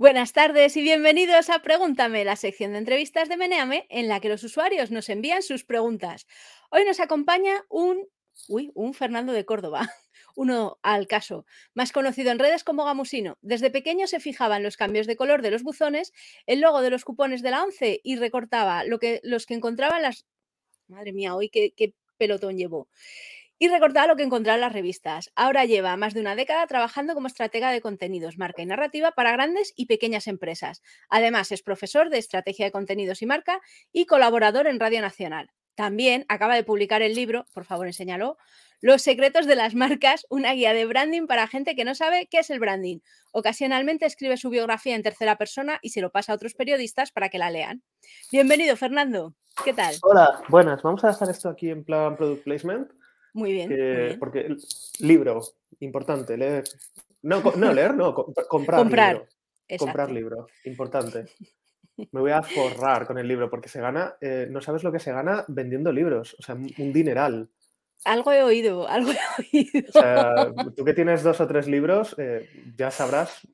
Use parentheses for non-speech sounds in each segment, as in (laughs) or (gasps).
Buenas tardes y bienvenidos a Pregúntame, la sección de entrevistas de Meneame en la que los usuarios nos envían sus preguntas. Hoy nos acompaña un, uy, un Fernando de Córdoba, (laughs) uno al caso, más conocido en redes como Gamusino. Desde pequeño se fijaba en los cambios de color de los buzones, el logo de los cupones de la ONCE y recortaba lo que, los que encontraba en las... Madre mía, hoy qué, qué pelotón llevó y recortaba lo que encontraba en las revistas. Ahora lleva más de una década trabajando como estratega de contenidos, marca y narrativa para grandes y pequeñas empresas. Además, es profesor de estrategia de contenidos y marca y colaborador en Radio Nacional. También acaba de publicar el libro, por favor, enséñalo, Los secretos de las marcas, una guía de branding para gente que no sabe qué es el branding. Ocasionalmente escribe su biografía en tercera persona y se lo pasa a otros periodistas para que la lean. Bienvenido, Fernando. ¿Qué tal? Hola, buenas. Vamos a dejar esto aquí en plan product placement. Muy bien. Porque libro, importante, leer. No, no leer, no, (laughs) comprar. Comprar. Libro. Comprar libro, importante. (laughs) Me voy a forrar con el libro porque se gana, eh, no sabes lo que se gana vendiendo libros, o sea, un dineral. Algo he oído, (laughs) algo he oído. O sea, tú que tienes dos o tres libros, eh, ya sabrás,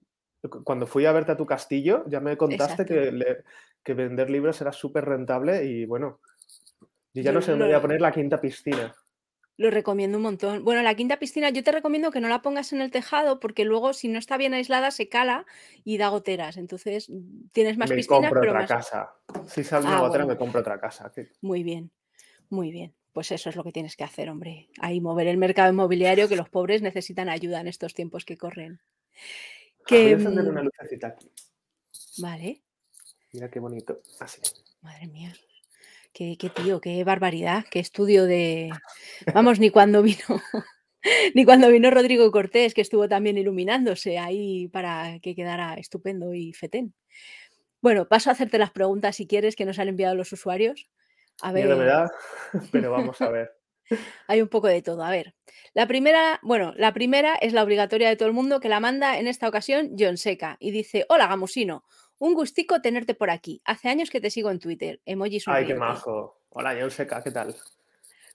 cuando fui a verte a tu castillo, ya me contaste que, que, vender libros era súper rentable y bueno, yo ya no sé, me voy a poner la quinta piscina. Lo recomiendo un montón. Bueno, la quinta piscina yo te recomiendo que no la pongas en el tejado porque luego si no está bien aislada se cala y da goteras. Entonces tienes más me piscinas, compro pero otra más... casa. Si sale una Ah, gotera, bueno. me compro otra casa. ¿Qué? Muy bien, muy bien. Pues eso es lo que tienes que hacer, hombre. Ahí mover el mercado inmobiliario que los pobres necesitan ayuda en estos tiempos que corren. Voy a Que, encender mm, una lucecita aquí. vale, Mira qué bonito. Así. madre mía. Qué, qué tío, qué barbaridad, qué estudio de... Vamos, ni cuando vino, (laughs) ni cuando vino Rodrigo Cortés, que estuvo también iluminándose ahí para que quedara estupendo y fetén. Bueno, paso a hacerte las preguntas si quieres que nos han enviado los usuarios. A me ver, da, (laughs) pero vamos a ver. (laughs) hay un poco de todo. A ver, la primera, bueno, la primera es la obligatoria de todo el mundo que la manda en esta ocasión John Seca y dice: Hola Gamusino, un gustico tenerte por aquí. Hace años que te sigo en Twitter. Emoji Ay, qué majo. Hola, Seca, ¿qué tal?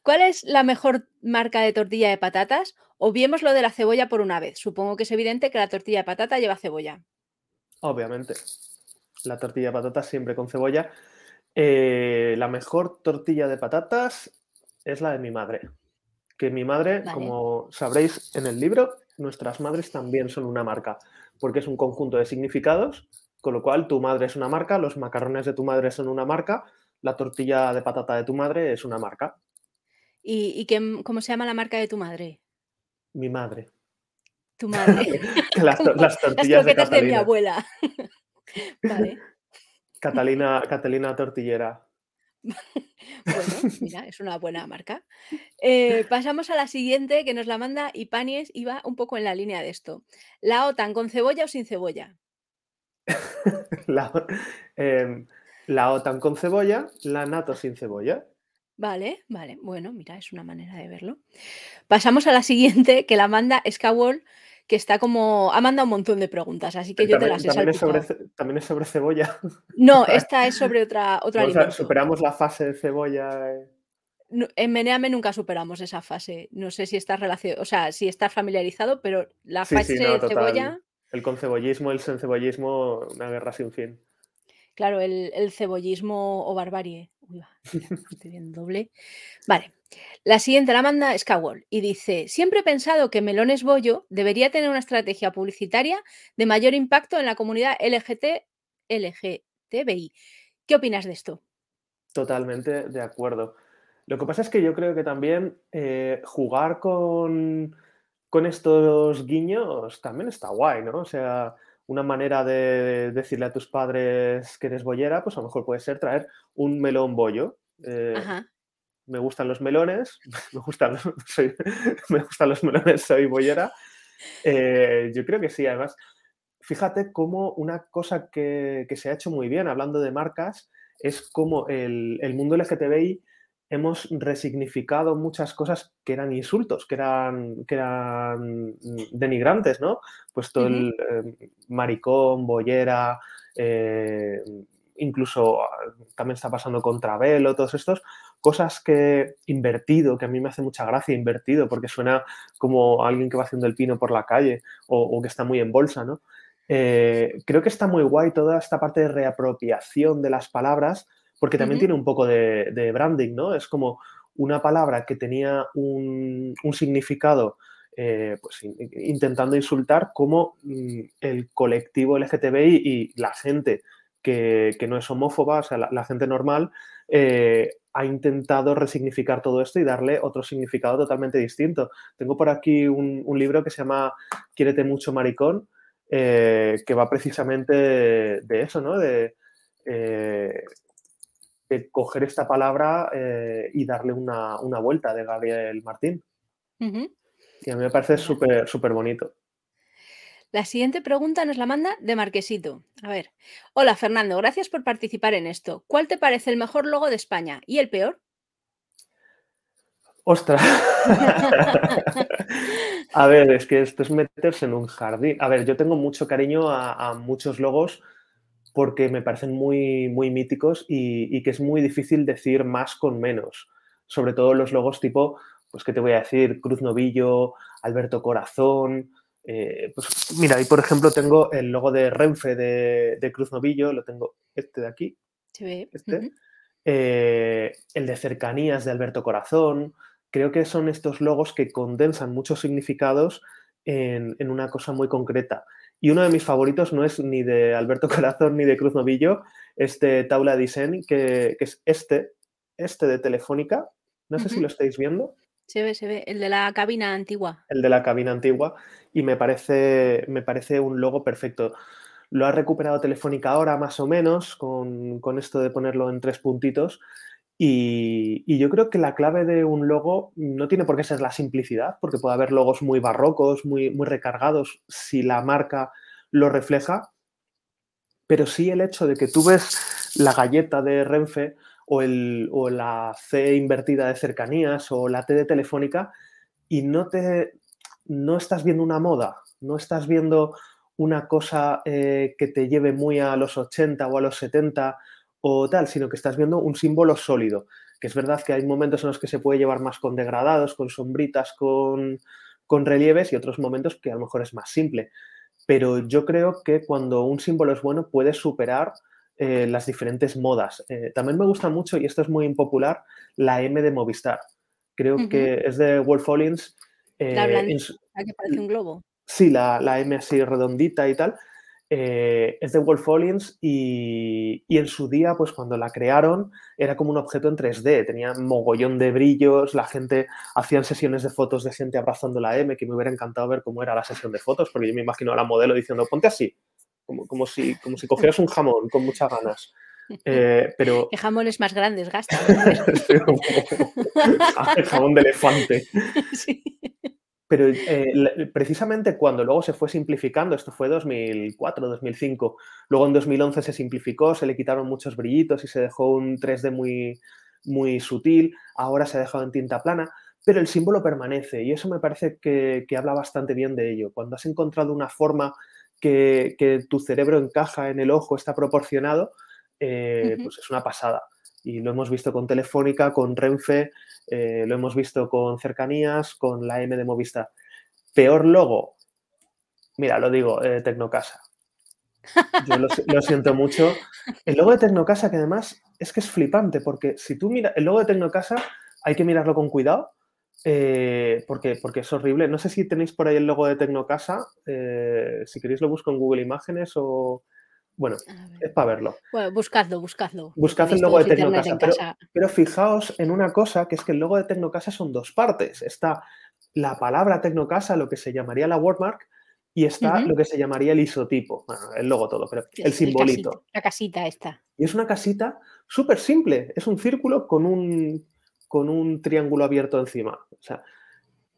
¿Cuál es la mejor marca de tortilla de patatas? Obviemos lo de la cebolla por una vez. Supongo que es evidente que la tortilla de patata lleva cebolla. Obviamente. La tortilla de patatas siempre con cebolla. Eh, la mejor tortilla de patatas es la de mi madre. Que mi madre, Vale. como sabréis en el libro, nuestras madres también son una marca, porque es un conjunto de significados, con lo cual tu madre es una marca, los macarrones de tu madre son una marca, la tortilla de patata de tu madre es una marca. ¿Y, y qué- cómo se llama la marca de tu madre? Mi madre. Tu madre. (laughs) las, las las tortillas de de, mi abuela. (laughs) vale. Catalina, Catalina Tortillera. (laughs) Bueno, mira, es una buena marca. Eh, pasamos a la siguiente que nos la manda Ipanies y va un poco en la línea de esto. ¿La OTAN con cebolla o sin cebolla? (laughs) La, em, la OTAN con cebolla, la NATO sin cebolla. Vale, vale. Bueno, mira, es una manera de verlo. Pasamos a la siguiente que la manda Skawall, que está como. Ha mandado un montón de preguntas, así que yo te las he también es sobre, también es sobre cebolla. (laughs) No, (laughs) esta es sobre otra, otro Vamos a- alimento. superamos la fase de cebolla. eh. No, En Meneame nunca superamos esa fase. No sé si estás relacionado, o sea, si estás familiarizado, pero la Sí, fase sí, no, de total. cebolla, El concebollismo, el sencebollismo, una guerra sin fin. claro, el, el cebollismo o barbarie. Uy, estoy viendo doble. Vale. La siguiente la manda Skawall y dice: Siempre he pensado que Melones Bollo debería tener una estrategia publicitaria de mayor impacto en la comunidad LGT, LGTBI. ¿Qué opinas de esto? Totalmente de acuerdo. Lo que pasa es que yo creo que también eh, jugar con, con estos guiños también está guay, ¿no? O sea, una manera de decirle a tus padres que eres bollera, pues a lo mejor puede ser traer un melón bollo. Eh, Ajá. me gustan los melones, (laughs) me gustan los, (laughs) soy- me gustan los melones, soy bollera. Eh, yo creo que sí, además, fíjate cómo una cosa que, que se ha hecho muy bien, hablando de marcas, es como el, el mundo LGTBI hemos resignificado muchas cosas que eran insultos, que eran, que eran denigrantes, ¿no? Pues todo Ujú. el eh, maricón, bollera, eh, incluso ah, también está pasando con Travelo, todos estos, cosas que invertido, que a mí me hace mucha gracia invertido, porque suena como alguien que va haciendo el pino por la calle o, o que está muy en bolsa, ¿no? Eh, creo que está muy guay toda esta parte de reapropiación de las palabras, porque también tiene un poco de, branding, ¿no? Es como una palabra que tenía un, significado eh, pues, intentando insultar como mm, el colectivo LGTBI y la gente que, no es homófoba, o sea, la, gente normal, eh, ha intentado resignificar todo esto y darle otro significado totalmente distinto. Tengo por aquí un, libro que se llama Quiérete mucho, maricón, eh, que va precisamente de, eso, ¿no? De, coger esta palabra y darle una, vuelta de Gabriel Martín. Y a mí me parece súper, súper bonito. La siguiente pregunta nos la manda de Marquesito. A ver. Hola Fernando, gracias por participar en esto. ¿Cuál te parece el mejor logo de España y el peor? Ostras. (laughs) a ver, es que esto es meterse en un jardín. A ver, yo tengo mucho cariño a, muchos logos porque me parecen muy, muy míticos y, y, que es muy difícil decir más con menos. Sobre todo los logos tipo pues, ¿qué te voy a decir? Cruz Novillo, Alberto Corazón. Eh, pues mira, ahí por ejemplo tengo el logo de Renfe de, Cruz Novillo, lo tengo este de aquí. Este. Eh, el de cercanías de Alberto Corazón. Creo que son estos logos que condensan muchos significados en, una cosa muy concreta. Y uno de mis favoritos no es ni de Alberto (laughs) Corazón ni de Cruz Novillo, este Taula Design, que, que es este, este de Telefónica. No sé si lo estáis viendo. Se ve, se ve. El de la cabina antigua. El de la cabina antigua. Y me parece, me parece un logo perfecto. Lo ha recuperado Telefónica ahora, más o menos, con, esto de ponerlo en tres puntitos. Y, yo creo que la clave de un logo no tiene por qué ser la simplicidad, porque puede haber logos muy barrocos, muy, muy recargados, si la marca lo refleja. Pero sí el hecho de que tú ves la galleta de Renfe o, el, o la C invertida de cercanías o la T de telefónica y no, te, no estás viendo una moda, no estás viendo una cosa eh, que te lleve muy a los 80 o a los 70 o tal, sino que estás viendo un símbolo sólido. Que es verdad que hay momentos en los que se puede llevar más con degradados, con sombritas, con, con relieves y otros momentos que a lo mejor es más simple. Pero yo creo que cuando un símbolo es bueno puede superar eh, las diferentes modas. Eh, también me gusta mucho, y esto es muy impopular, la M de Movistar. Creo que es de Wolf Collins. la eh, que parece un globo. Sí, la, la, M así redondita y tal. Es de Wolf Collins y, y, en su día, pues cuando la crearon, era como un objeto en 3D, tenía mogollón de brillos, la gente hacían sesiones de fotos de gente abrazando la M, que me hubiera encantado ver cómo era la sesión de fotos, porque yo me imagino a la modelo diciendo, ponte así, como, si, como si cogieras un jamón con muchas ganas. Eh, (laughs) pero... ¿Qué jamones más grandes gasta? (laughs) (laughs) El jamón de elefante. Pero eh, precisamente cuando luego se fue simplificando, esto fue 2004, 2005, luego en 2011 se simplificó, se le quitaron muchos brillitos y se dejó un 3D muy, muy sutil, ahora se ha dejado en tinta plana, pero el símbolo permanece y eso me parece que, que habla bastante bien de ello. Cuando has encontrado una forma que, tu cerebro encaja en el ojo, está proporcionado, eh, pues es una pasada. Y lo hemos visto con Telefónica, con Renfe, eh, lo hemos visto con Cercanías, con la M de Movistar. Peor logo, mira, lo digo, eh, Tecnocasa. Yo lo, siento mucho. El logo de Tecnocasa, que además es que es flipante, porque si tú miras el logo de Tecnocasa, hay que mirarlo con cuidado, eh, porque, porque es horrible. No sé si tenéis por ahí el logo de Tecnocasa. Si queréis lo busco en Google Imágenes o... Bueno, es para verlo. Bueno, buscadlo, buscadlo. Buscad el logo de Tecnocasa. Pero, fijaos en una cosa, que es que el logo de Tecnocasa son dos partes. Está la palabra Tecnocasa, lo que se llamaría la wordmark, y está lo que se llamaría el isotipo. Bueno, el logo todo, pero el simbolito. la casita esta. Y es una casita súper simple. Es un círculo con un, con un triángulo abierto encima. O sea,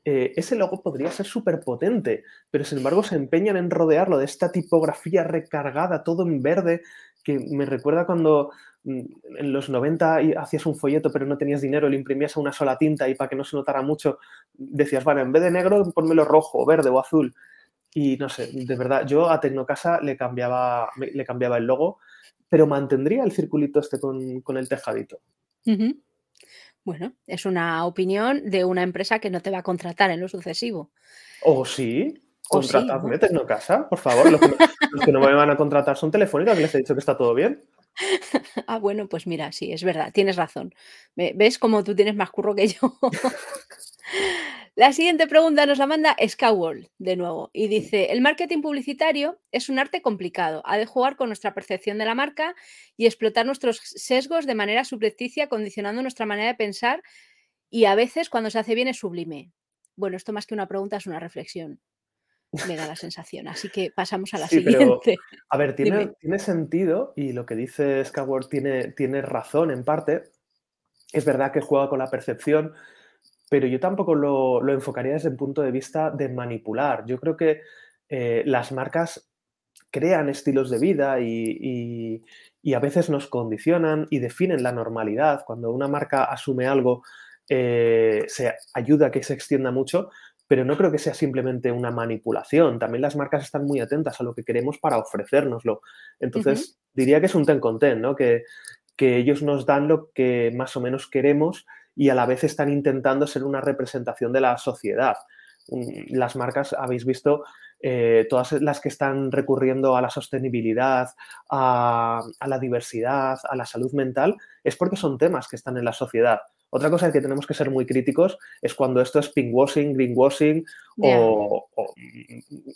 eh, ese logo podría ser súper potente, pero sin embargo se empeñan en rodearlo de esta tipografía recargada, todo en verde, que me recuerda cuando mm, en los 90 hacías un folleto pero no tenías dinero, le imprimías a una sola tinta y para que no se notara mucho decías, vale, en vez de negro, ponmelo rojo, verde o azul. Y no sé, de verdad, yo a Tecnocasa le cambiaba, le cambiaba el logo, pero mantendría el circulito este con, el tejadito. Bueno, es una opinión de una empresa que no te va a contratar en lo sucesivo. ¿O sí? Contratadme, ¿no? casa, por favor. (laughs) Los que, no, me van a contratar son telefónicas, que les he dicho que está todo bien. (laughs) ah, bueno, pues mira, sí, es verdad, tienes razón. ¿Ves cómo tú tienes más curro que yo? (laughs) La siguiente pregunta nos la manda Skywall de nuevo y dice, el marketing publicitario es un arte complicado, ha de jugar con nuestra percepción de la marca y explotar nuestros sesgos de manera subrepticia, condicionando nuestra manera de pensar y a veces cuando se hace bien es sublime. Bueno, esto más que una pregunta es una reflexión me da la sensación. Así que pasamos a la siguiente. a ver, tiene, tiene, sentido y lo que dice Skyward tiene, tiene razón en parte. Es verdad que juega con la percepción, pero yo tampoco lo, enfocaría desde el punto de vista de manipular. Yo creo que eh, las marcas crean estilos de vida y, a veces nos condicionan y definen la normalidad. Cuando una marca asume algo, eh, se ayuda a que se extienda mucho, pero no creo que sea simplemente una manipulación. También las marcas están muy atentas a lo que queremos para ofrecérnoslo. Entonces, diría que es un ten con ten, ¿no? Que, que ellos nos dan lo que más o menos queremos y a la vez están intentando ser una representación de la sociedad. Mm, las marcas, habéis visto, eh, todas las que están recurriendo a la sostenibilidad, a, a, la diversidad, a la salud mental, es porque son temas que están en la sociedad. Otra cosa que tenemos que ser muy críticos es cuando esto es pinkwashing, greenwashing o,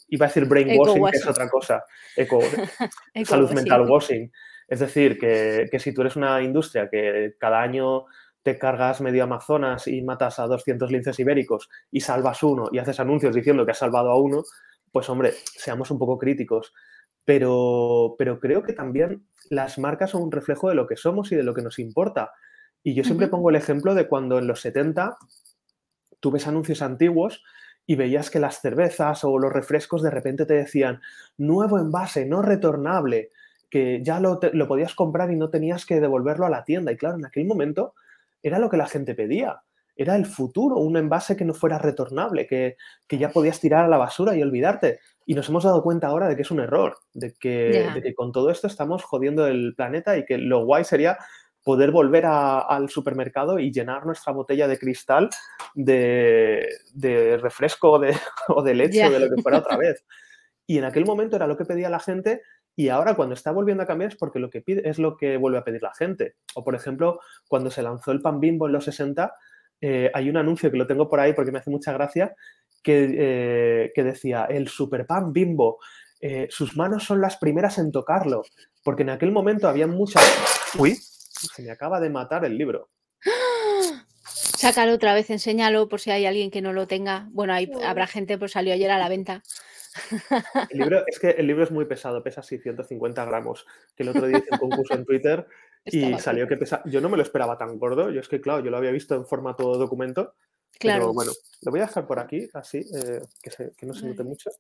iba a decir brainwashing, que es otra cosa, eco, (laughs) salud mental washing. Es decir, que, si tú eres una industria que cada año te cargas medio Amazonas y matas a 200 linces ibéricos y salvas uno y haces anuncios diciendo que has salvado a uno, pues hombre, seamos un poco críticos. Pero, pero creo que también las marcas son un reflejo de lo que somos y de lo que nos importa. Y yo siempre pongo el ejemplo de cuando en los 70 tú ves anuncios antiguos y veías que las cervezas o los refrescos de repente te decían nuevo envase, no retornable, que ya lo, podías comprar y no tenías que devolverlo a la tienda. Y claro, en aquel momento era lo que la gente pedía. Era el futuro, un envase que no fuera retornable, que, ya podías tirar a la basura y olvidarte. Y nos hemos dado cuenta ahora de que es un error, de que, de que con todo esto estamos jodiendo el planeta y que lo guay sería poder volver al supermercado y llenar nuestra botella de cristal de, refresco o de, (laughs) o de leche o de lo que fuera otra vez. Y en aquel momento era lo que pedía la gente y ahora cuando está volviendo a cambiar es porque lo que pide es lo que vuelve a pedir la gente. O por ejemplo, cuando se lanzó el pan bimbo en los 60, eh, hay un anuncio que lo tengo por ahí porque me hace mucha gracia, que, eh, que decía, el super pan bimbo, eh, sus manos son las primeras en tocarlo, porque en aquel momento había muchas... Uy, se me acaba de matar el libro. (gasps) Sácalo otra vez, enséñalo por si hay alguien que no lo tenga. Bueno, hay, habrá gente, pues salió ayer a la venta. El libro, es que el libro es muy pesado, pesa 650 gramos. Que el otro día hice un concurso en Twitter (laughs) y salió que pesa. Yo no me lo esperaba tan gordo. Yo es que, claro, yo lo había visto en formato documento. Claro. Pero bueno, lo voy a dejar por aquí, así, eh, que, que, no se note mucho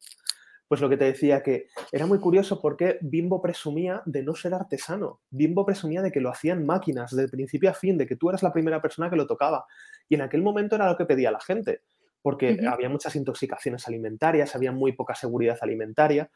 pues lo que te decía, que era muy curioso porque Bimbo presumía de no ser artesano. Bimbo presumía de que lo hacían máquinas, de principio a fin, de que tú eras la primera persona que lo tocaba. Y en aquel momento era lo que pedía la gente, porque había muchas intoxicaciones alimentarias, había muy poca seguridad alimentaria.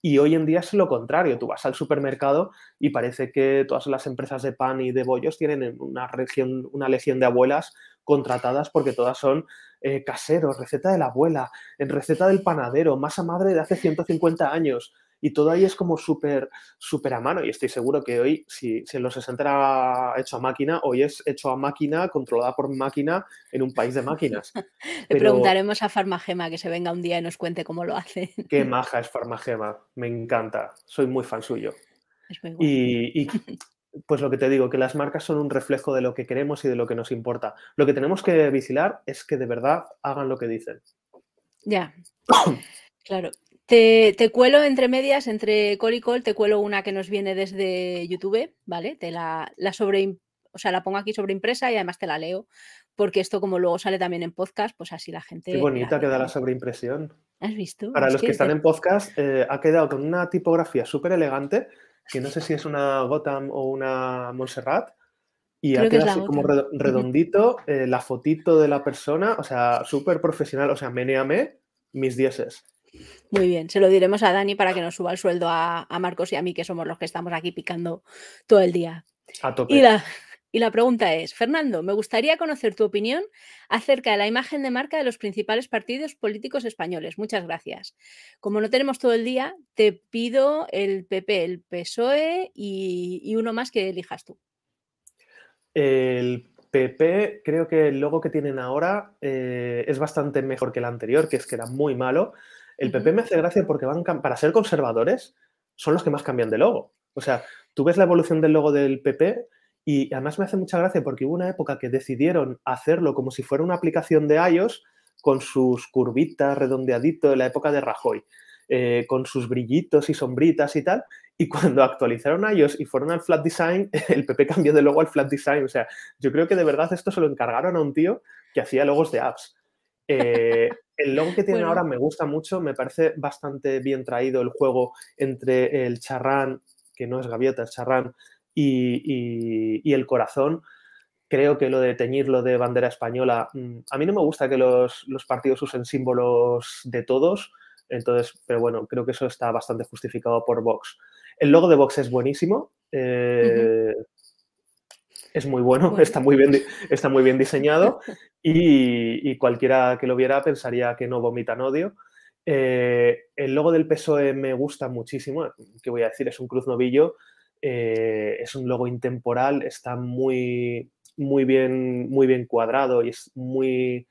Y hoy en día es lo contrario, tú vas al supermercado y parece que todas las empresas de pan y de bollos tienen una, región, una legión de abuelas contratadas porque todas son eh, caseros, receta de la abuela, en receta del panadero, masa madre de hace 150 años. Y todo ahí es como súper, súper a mano. Y estoy seguro que hoy, si, si en los 60 era hecho a máquina, hoy es hecho a máquina, controlada por máquina en un país de máquinas. (laughs) Le preguntaremos a Farmagema que se venga un día y nos cuente cómo lo hace. Qué (laughs) maja es Farmagema, me encanta. Soy muy fan suyo. y, (laughs) pues lo que te digo, que las marcas son un reflejo de lo que queremos y de lo que nos importa. Lo que tenemos que vigilar es que de verdad hagan lo que dicen. Ya. (coughs) claro. Te, cuelo entre medias, entre col y col, te cuelo una que nos viene desde YouTube, ¿vale? Te la, la sobre, o sea, la pongo aquí sobre impresa y además te la leo, porque esto como luego sale también en podcast, pues así la gente... Qué bonita queda la sobreimpresión. ¿Has visto? Para los que, están en podcast, eh, ha quedado con una tipografía súper elegante, que no sé si es una Gotham o una Montserrat, y ha quedado así como redondito, eh, la fotito de la persona, o sea, súper profesional, o sea, meneame mis dieces. Muy bien, se lo diremos a Dani para que nos suba el sueldo a, Marcos y a mí, que somos los que estamos aquí picando todo el día. A tope. Y la, Y la pregunta es, Fernando, me gustaría conocer tu opinión acerca de la imagen de marca de los principales partidos políticos españoles. Muchas gracias. Como no tenemos todo el día, te pido el PP, el PSOE y, uno más que elijas tú. El PP, creo que el logo que tienen ahora eh, es bastante mejor que el anterior, que es que era muy malo. El PP me hace gracia porque van para ser conservadores son los que más cambian de logo. O sea, tú ves la evolución del logo del PP y además me hace mucha gracia porque hubo una época que decidieron hacerlo como si fuera una aplicación de iOS con sus curvitas, redondeadito, en la época de Rajoy, eh, con sus brillitos y sombritas y tal. Y cuando actualizaron iOS y fueron al flat design, (laughs) el PP cambió de logo al flat design. O sea, yo creo que de verdad esto se lo encargaron a un tío que hacía logos de apps. Eh, el logo que tienen ahora me gusta mucho, me parece bastante bien traído el juego entre el charrán, que no es gaviota, es charrán, y, el corazón. Creo que lo de teñirlo de bandera española, mm, a mí no me gusta que los, partidos usen símbolos de todos, entonces, pero bueno, creo que eso está bastante justificado por Vox. El logo de Vox es buenísimo, eh, es muy bueno, Está, muy bien, está muy bien diseñado (laughs) y, cualquiera que lo viera pensaría que no vomitan odio. Eh, el logo del PSOE me gusta muchísimo, que voy a decir, es un cruz novillo eh, es un logo intemporal, está muy, muy, bien, muy bien cuadrado y es muy,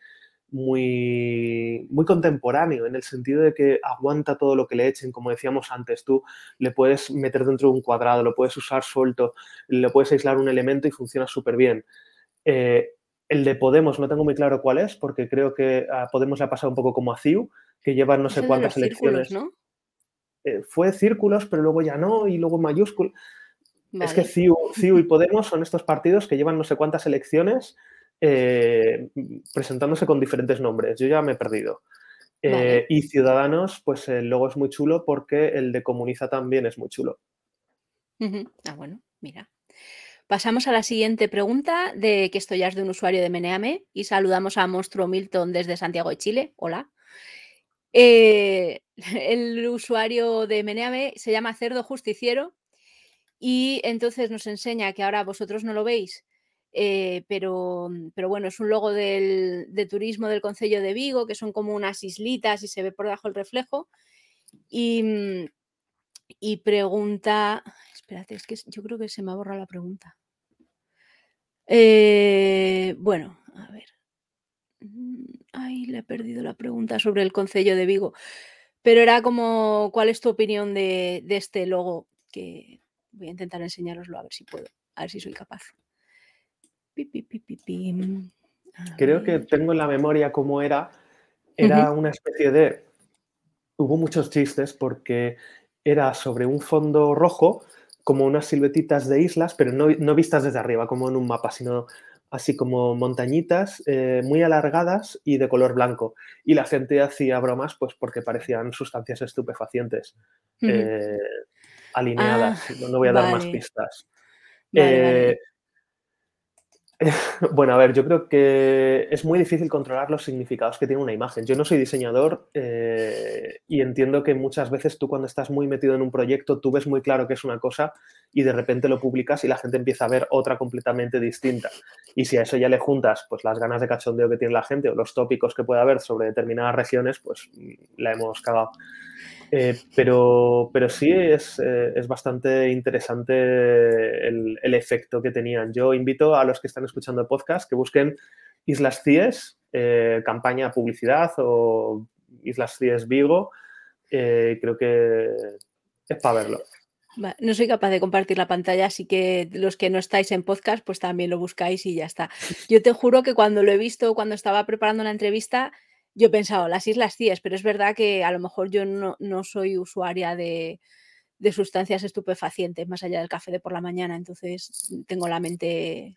muy, muy contemporáneo en el sentido de que aguanta todo lo que le echen, como decíamos antes, tú le puedes meter dentro de un cuadrado, lo puedes usar suelto, le puedes aislar un elemento y funciona súper bien. Eh, el de Podemos no tengo muy claro cuál es, porque creo que a Podemos le ha pasado un poco como a CIU, que llevan no sé cuántas elecciones. ¿no? Eh, fue círculos, pero luego ya no, y luego mayúsculas. Es que CIU, y Podemos son estos partidos que llevan no sé cuántas elecciones eh, presentándose con diferentes nombres. Yo ya me he perdido. Eh, y Ciudadanos, pues el logo es muy chulo porque el de Comuniza también es muy chulo. Ah, bueno, mira. Pasamos a la siguiente pregunta de que esto ya es de un usuario de Meneame y saludamos a Monstruo Milton desde Santiago de Chile. Hola. Eh, (laughs) el usuario de Meneame se llama Cerdo Justiciero y entonces nos enseña que ahora vosotros no lo veis, eh, pero, mm, pero, bueno, es un logo del, de turismo del Concello de Vigo, que son como unas islitas y se ve por debajo el reflejo. Y, mm, y pregunta, espérate, es que yo creo que se me ha borrado la pregunta. Eh, bueno, a ver. Mm, ay, le he perdido la pregunta sobre el Concello de Vigo. Pero era como, ¿cuál es tu opinión de, de este logo que, Voy a intentar enseñaroslo a ver si puedo, a ver si soy capaz. Creo que tengo en la memoria cómo era. Era una especie de... Hubo muchos chistes porque era sobre un fondo rojo, como unas silvetitas de islas, pero no, vistas desde arriba, como en un mapa, sino así como montañitas eh, muy alargadas y de color blanco. Y la gente hacía bromas pues porque parecían sustancias estupefacientes alineadas. Ah, no voy a dar más pistas. Eh, (laughs) bueno, a ver, yo creo que es muy difícil controlar los significados que tiene una imagen. Yo no soy diseñador eh, y entiendo que muchas veces tú cuando estás muy metido en un proyecto, tú ves muy claro que es una cosa y de repente lo publicas y la gente empieza a ver otra completamente distinta. Y si a eso ya le juntas pues las ganas de cachondeo que tiene la gente o los tópicos que puede haber sobre determinadas regiones, pues la hemos cagado. Eh, pero, pero sí es, eh, es bastante interesante el, el, efecto que tenían. Yo invito a los que están escuchando el podcast que busquen Islas CIES, eh, campaña publicidad o Islas CIES Vigo. creo que es para verlo. No soy capaz de compartir la pantalla, así que los que no estáis en podcast, pues también lo buscáis y ya está. Yo te juro que cuando lo he visto, cuando estaba preparando la entrevista, yo he pensado, las Islas Cíes, pero es verdad que a lo mejor yo no, soy usuaria de, sustancias estupefacientes más allá del café de por la mañana, entonces mm, tengo la mente...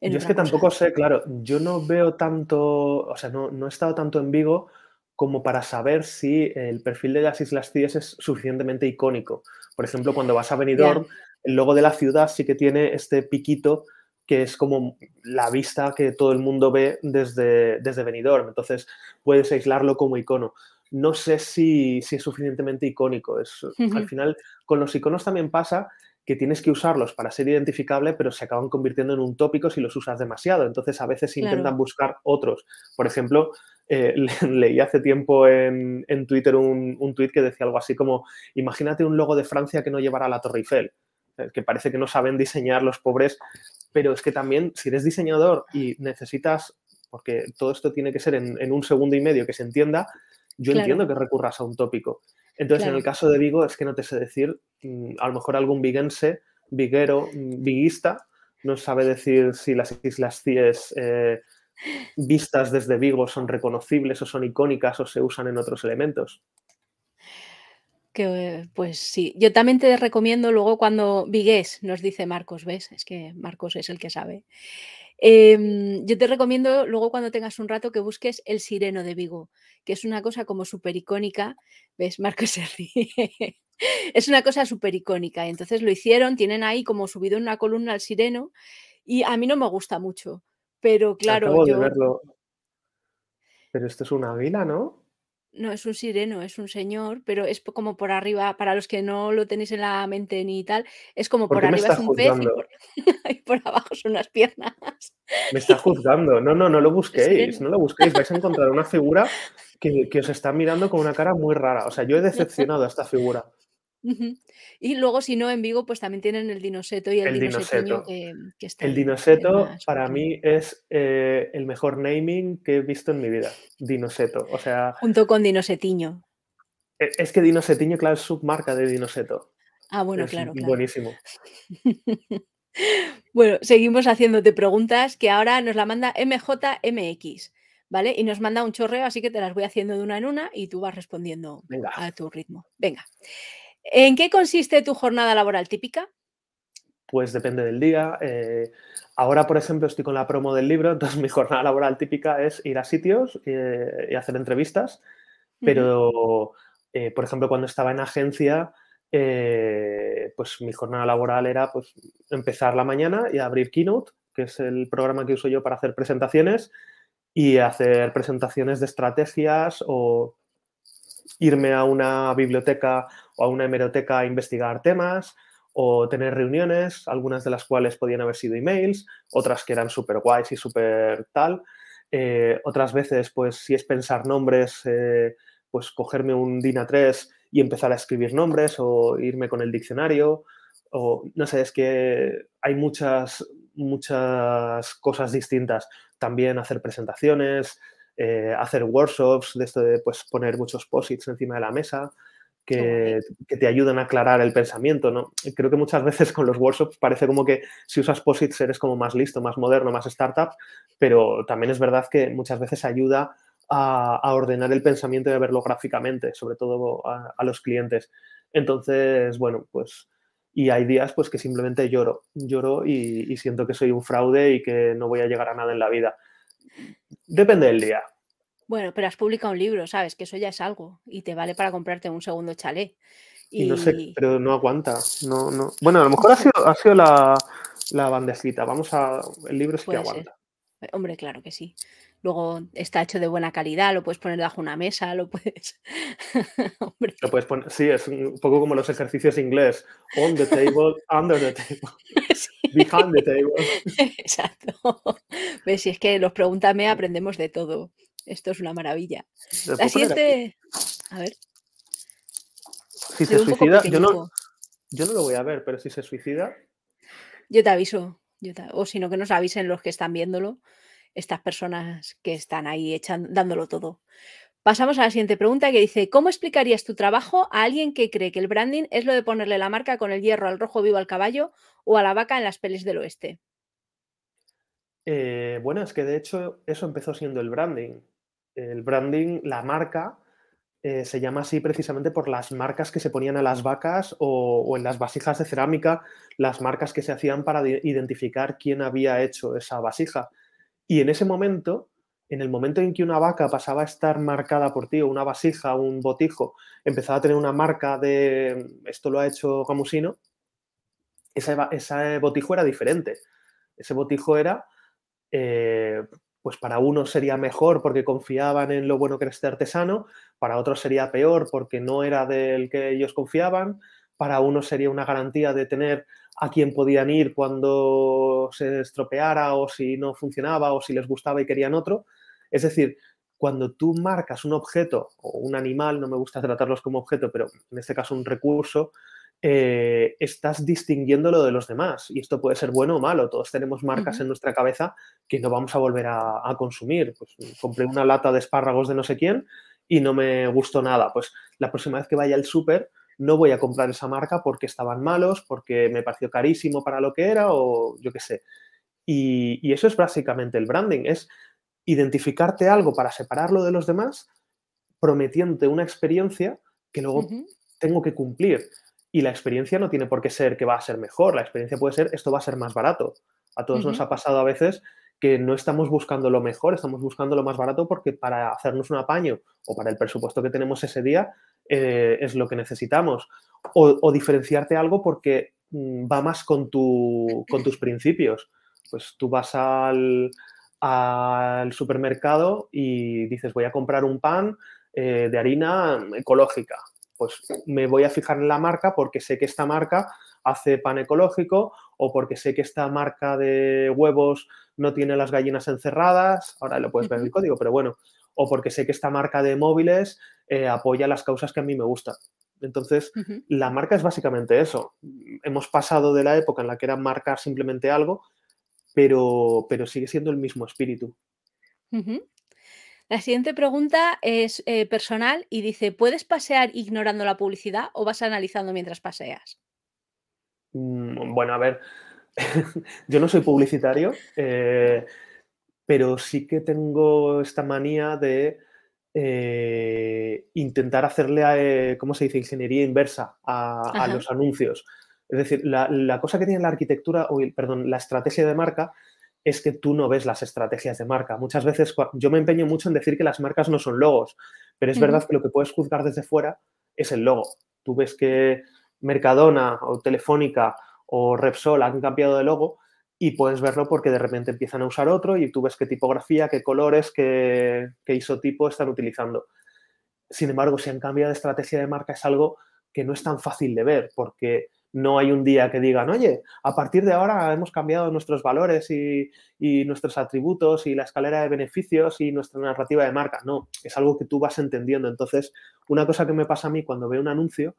En yo es que tampoco sé, claro, yo no veo tanto, o sea, no, no, he estado tanto en Vigo como para saber si el perfil de las Islas Cíes es suficientemente icónico. Por ejemplo, cuando vas a Benidorm, el logo de la ciudad sí que tiene este piquito que es como la vista que todo el mundo ve desde, desde Benidorm. Entonces puedes aislarlo como icono. No sé si, es suficientemente icónico. Es, Al final, con los iconos también pasa que tienes que usarlos para ser identificable, pero se acaban convirtiendo en un tópico si los usas demasiado. Entonces, a veces intentan buscar otros. Por ejemplo, eh, le- (laughs) leí hace tiempo en, en Twitter un, un tuit que decía algo así como, imagínate un logo de Francia que no llevara la Torre Eiffel, que parece que no saben diseñar los pobres, pero es que también si eres diseñador y necesitas, porque todo esto tiene que ser en, en un segundo y medio que se entienda, yo Claro. entiendo que recurras a un tópico. Entonces, en el caso de Vigo, es que no te sé decir, mm, a lo mejor algún viguense, viguero, mm, viguista, no sabe decir si las Islas Cíes eh, vistas desde Vigo son reconocibles o son icónicas o se usan en otros elementos. Que, pues sí, yo también te recomiendo luego cuando vigués, nos dice Marcos, ¿ves? Es que Marcos es el que sabe. Em, yo te recomiendo luego cuando tengas un rato que busques El Sireno de Vigo, que es una cosa como súper icónica. ¿Ves? (laughs) Marcos se ríe. Es una cosa súper icónica. Y entonces lo hicieron, tienen ahí como subido en una columna al sireno y a mí no me gusta mucho. Pero claro, Acabo de yo verlo. Pero esto es un águila, ¿no? No, es un sireno, es un señor, pero es como por arriba, para los que no lo tenéis en la mente ni tal, es como ¿Por arriba es un pez y por (laughs) y por abajo son unas piernas. Me está juzgando. No, no, no lo (laughs) busquéis, no lo busquéis. Vais a encontrar una figura que, que os está mirando con una cara muy rara. O sea, yo he (laughs) decepcionado a esta figura. Ujú. Y luego, si no, en Vigo, pues también tienen el dinoseto y el El dinoseto. que que está El ahí, dinoseto para mí es eh, el mejor naming que he visto en mi vida. Dinoseto. O sea, Junto con dinosetiño. e es que Dinosetiño, claro, es submarca de Dinoseto. Ah, bueno, Es claro, claro. buenísimo. (laughs) Bueno, seguimos haciéndote preguntas que ahora nos la manda MJMX, ¿vale? Y nos manda un chorreo, así que te las voy haciendo de una en una y tú vas respondiendo Venga. a tu ritmo. Venga. ¿En qué consiste tu jornada laboral típica? Pues depende del día. eh, ahora, por ejemplo, estoy con la promo del libro, (laughs) entonces mi jornada laboral típica es ir a sitios eh, y hacer entrevistas, pero, eh, por ejemplo, cuando estaba en agencia, pues mi jornada laboral era pues, empezar la mañana y abrir Keynote, que es el programa que uso yo para hacer presentaciones, y hacer presentaciones de estrategias o irme a una biblioteca o a una hemeroteca a investigar temas o tener reuniones, algunas de las cuales podían haber sido emails, otras que eran súper guays y súper tal. Eh, otras veces, pues si es pensar nombres, eh, pues cogerme un DIN A3 y empezar a escribir nombres o irme con el diccionario. O no sé, es que hay muchas, muchas cosas distintas. También hacer presentaciones, eh, hacer workshops, de esto de pues, poner muchos posits encima de la mesa. Que, te ayudan a aclarar el pensamiento, ¿no? Creo que muchas (laughs) veces con los workshops parece como que si usas posits eres como más listo, más moderno, más startup, pero también es verdad que muchas veces ayuda a, a ordenar el pensamiento y a verlo gráficamente, sobre todo a, a los clientes. Entonces, bueno, pues y hay días pues que simplemente lloro, lloro y, y siento que soy un fraude y que no voy a llegar a nada en la vida. Depende del día. Bueno, pero has publicado un libro, ¿sabes? Que eso ya es algo y te vale para comprarte un segundo chalet. Y no sé, pero no aguanta. No, no. Bueno, a lo mejor ha sido, ha sido la, la bandejita. Vamos a. El libro sí que puede aguanta. Eh, Hombre, claro que sí. Luego está hecho de buena calidad, lo puedes poner bajo una mesa, lo puedes. (laughs) Hombre, Lo puedes poner. Sí, es un poco como los ejercicios inglés. On the table, (laughs) under the table, sí. behind the table. (laughs) Exacto. Ves, si es que los pregúntame, aprendemos de todo. Esto es una maravilla. La siguiente. A ver, Si se suicida, yo no, yo no lo voy a ver, pero si se suicida, Yo te aviso. yo te- O si no, que nos avisen los que están viéndolo, estas personas que están ahí echan, dándolo todo. Pasamos a la siguiente pregunta que dice, ¿cómo explicarías tu trabajo a alguien que cree que el branding es lo de ponerle la marca con el hierro al rojo vivo al caballo o a la vaca en las pelis del oeste? Eh, bueno, es que de hecho eso empezó siendo el branding. El branding, la marca, eh, se llama así precisamente por las marcas que se ponían a las vacas o, en las vasijas de cerámica, las marcas que se hacían para de- identificar quién había hecho esa vasija. Y en ese momento, en el momento en que una vaca pasaba a estar marcada por ti, o una vasija, un botijo, empezaba a tener una marca de esto lo ha hecho Gamusino, ese, ese botijo era diferente. Ese botijo era eh, pues para unos sería mejor porque confiaban en lo bueno que era este artesano, para otros sería peor porque no era del que ellos confiaban, para uno sería una garantía de tener a quién podían ir cuando se estropeara o si no funcionaba o si les gustaba y querían otro. Es decir, cuando tú marcas un objeto o un animal, no me gusta tratarlos como objeto, pero en este caso un recurso, eh, estás distinguiéndolo de los demás. Y esto puede ser bueno o malo. Todos tenemos marcas en nuestra cabeza que no vamos a volver a, consumir. Pues compré una lata de espárragos de no sé quién y no me gustó nada. Pues la próxima vez que vaya al súper no voy a comprar esa marca porque estaban malos, porque me pareció carísimo para lo que era o yo qué sé. Y, y eso es básicamente el branding, es identificarte algo para separarlo de los demás, prometiéndote una experiencia que luego tengo que cumplir. Y la experiencia no tiene por qué ser que va a ser mejor, la experiencia puede ser esto va a ser más barato. A todos nos ha pasado a veces que no estamos buscando lo mejor, estamos buscando lo más barato porque para hacernos un apaño o para el presupuesto que tenemos ese día eh, es lo que necesitamos. O, diferenciarte algo porque mm, va más con, tu, con tus principios. Pues tú vas al, al supermercado y dices, voy a comprar un pan eh, de harina ecológica. Pues me voy a fijar en la marca porque sé que esta marca hace pan ecológico o porque sé que esta marca de huevos no tiene las gallinas encerradas, ahora lo puedes ver en el código, pero bueno, o porque sé que esta marca de móviles eh, apoya las causas que a mí me gustan. Entonces, la marca es básicamente eso. Hemos pasado de la época en la que era marcar simplemente algo pero, pero sigue siendo el mismo espíritu. La siguiente pregunta es eh, personal y dice, ¿puedes pasear ignorando la publicidad o vas analizando mientras paseas? Mm, bueno, a ver, (laughs) yo no soy publicitario, eh, pero sí que tengo esta manía de eh, intentar hacerle, ¿cómo se dice?, ingeniería inversa a los anuncios. Es decir, la, cosa que tiene la arquitectura, o perdón, la estrategia de marca es que tú no ves las estrategias de marca. Muchas veces yo me empeño mucho en decir que las marcas no son logos, pero es verdad que lo que puedes juzgar desde fuera es el logo. Tú ves que Mercadona o Telefónica o Repsol han cambiado de logo y puedes verlo porque de repente empiezan a usar otro y tú ves qué tipografía, qué colores, qué, qué isotipo están utilizando. Sin embargo, si han cambiado de estrategia de marca es algo que no es tan fácil de ver porque no hay un día que digan, oye, a partir de ahora hemos cambiado nuestros valores y, nuestros atributos y la escalera de beneficios y nuestra narrativa de marca. No, es algo que tú vas entendiendo. Entonces, una cosa que me pasa a mí cuando veo un anuncio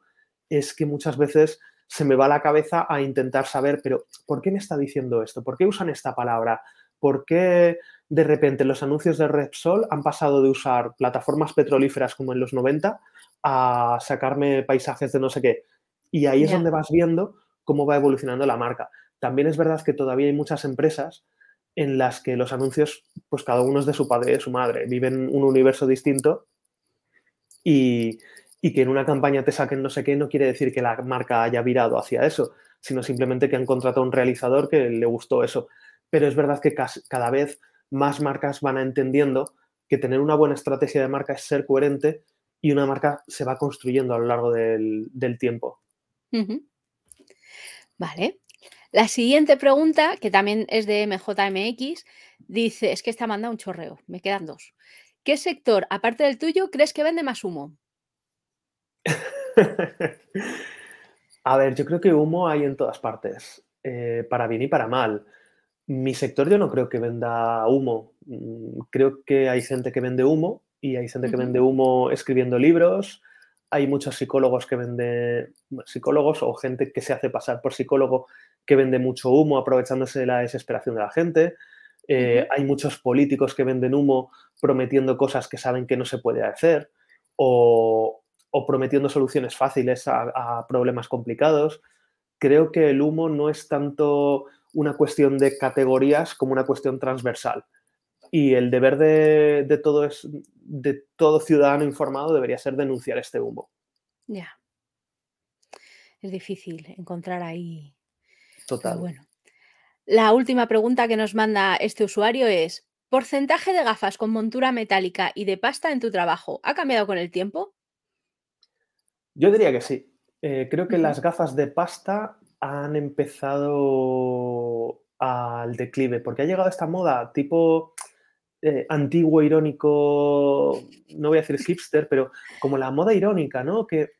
es que muchas veces se me va la cabeza a intentar saber, pero ¿por qué me está diciendo esto? ¿Por qué usan esta palabra? ¿Por qué de repente los anuncios de Repsol han pasado de usar plataformas petrolíferas como en los 90 a sacarme paisajes de no sé qué? Y ahí es donde vas viendo cómo va evolucionando la marca. También es verdad que todavía hay muchas empresas en las que los anuncios, pues cada uno es de su padre y de su madre, viven un universo distinto y, que en una campaña te saquen no sé qué no quiere decir que la marca haya virado hacia eso, sino simplemente que han contratado a un realizador que le gustó eso. Pero es verdad que cada vez más marcas van entendiendo que tener una buena estrategia de marca es ser coherente y una marca se va construyendo a lo largo del tiempo. Vale. La siguiente pregunta, que también es de MJMX, dice, es que esta manda un chorreo, me quedan dos. ¿Qué sector, aparte del tuyo, crees que vende más humo? (laughs) A ver, yo creo que humo hay en todas partes, eh, para bien y para mal. Mi sector yo no creo que venda humo. Mm, creo que hay gente que vende humo y hay gente que vende humo escribiendo libros, hay muchos psicólogos que venden, psicólogos o gente que se hace pasar por psicólogo que vende mucho humo aprovechándose de la desesperación de la gente. Eh, hay muchos políticos que venden humo prometiendo cosas que saben que no se puede hacer o, prometiendo soluciones fáciles a, problemas complicados. Creo que el humo no es tanto una cuestión de categorías como una cuestión transversal. Y el deber de, todo, es, de todo ciudadano informado debería ser denunciar este humo. Ya. Es difícil encontrar ahí. Total. bueno. La última pregunta que nos manda este usuario es: ¿porcentaje de gafas con montura metálica y de pasta en tu trabajo ha cambiado con el tiempo? Yo diría que sí. Eh, creo que las gafas de pasta han empezado al declive, porque ha llegado esta moda tipo eh, antiguo, irónico, no voy a decir hipster, pero como la moda irónica, ¿no? Que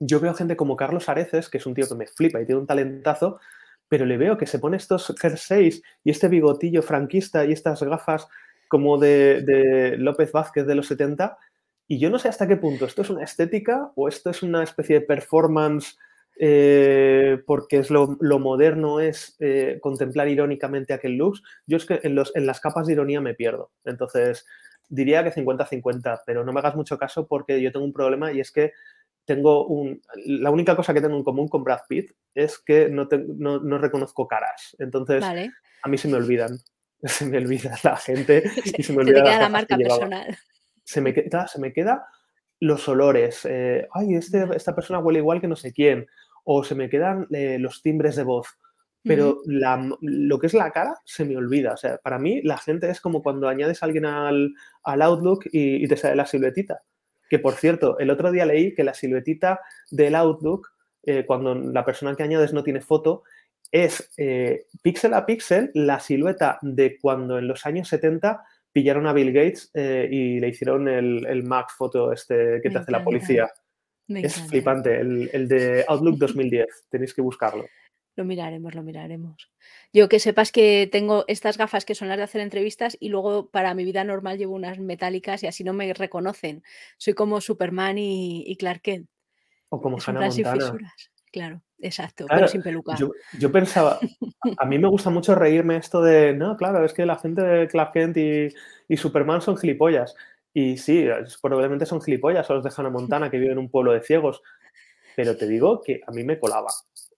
yo veo gente como Carlos Areces, que es un tío que me flipa y tiene un talentazo, pero le veo que se pone estos jerseys y este bigotillo franquista y estas gafas como de, López Vázquez de los 70, y yo no sé hasta qué punto esto es una estética o esto es una especie de performance eh, porque es lo, moderno es eh, contemplar irónicamente aquel looks. Yo es que en, los, en las capas de ironía me pierdo. Entonces, diría que 50-50, pero no me hagas mucho caso porque yo tengo un problema y es que tengo un... La única cosa que tengo en común con Brad Pitt es que no, no, reconozco caras. Entonces, a mí se me olvidan. (laughs) Se me olvida la gente (laughs) y se me olvida la marca personal. Se me, queda, se me queda los olores. Eh, ay, este, esta persona huele igual que no sé quién. O se me quedan eh, los timbres de voz pero lo que es la cara se me olvida. O sea, para mí la gente es como cuando añades a alguien al, Outlook y, te sale la siluetita. Que por cierto, el otro día leí que la siluetita del Outlook, eh, cuando la persona que añades no tiene foto, es píxel a píxel la silueta de cuando en los años 70 pillaron a Bill Gates eh, y le hicieron el, el Mac foto este que te hace la policía. es flipante, el, el de Outlook 2010, tenéis que buscarlo. Lo miraremos, lo miraremos. Yo que sepas que tengo estas gafas que son las de hacer entrevistas y luego para mi vida normal llevo unas metálicas y así no me reconocen. Soy como Superman y, Clark Kent. O como Hannah Montana. Claro, exacto, pero sin peluca. Yo, pensaba, a mí me gusta mucho reírme esto de, no, claro, es que la gente de Clark Kent y, Superman son gilipollas. Y sí, probablemente son gilipollas, o los de Hannah Montana que viven en un pueblo de ciegos. Pero te digo que a mí me colaba.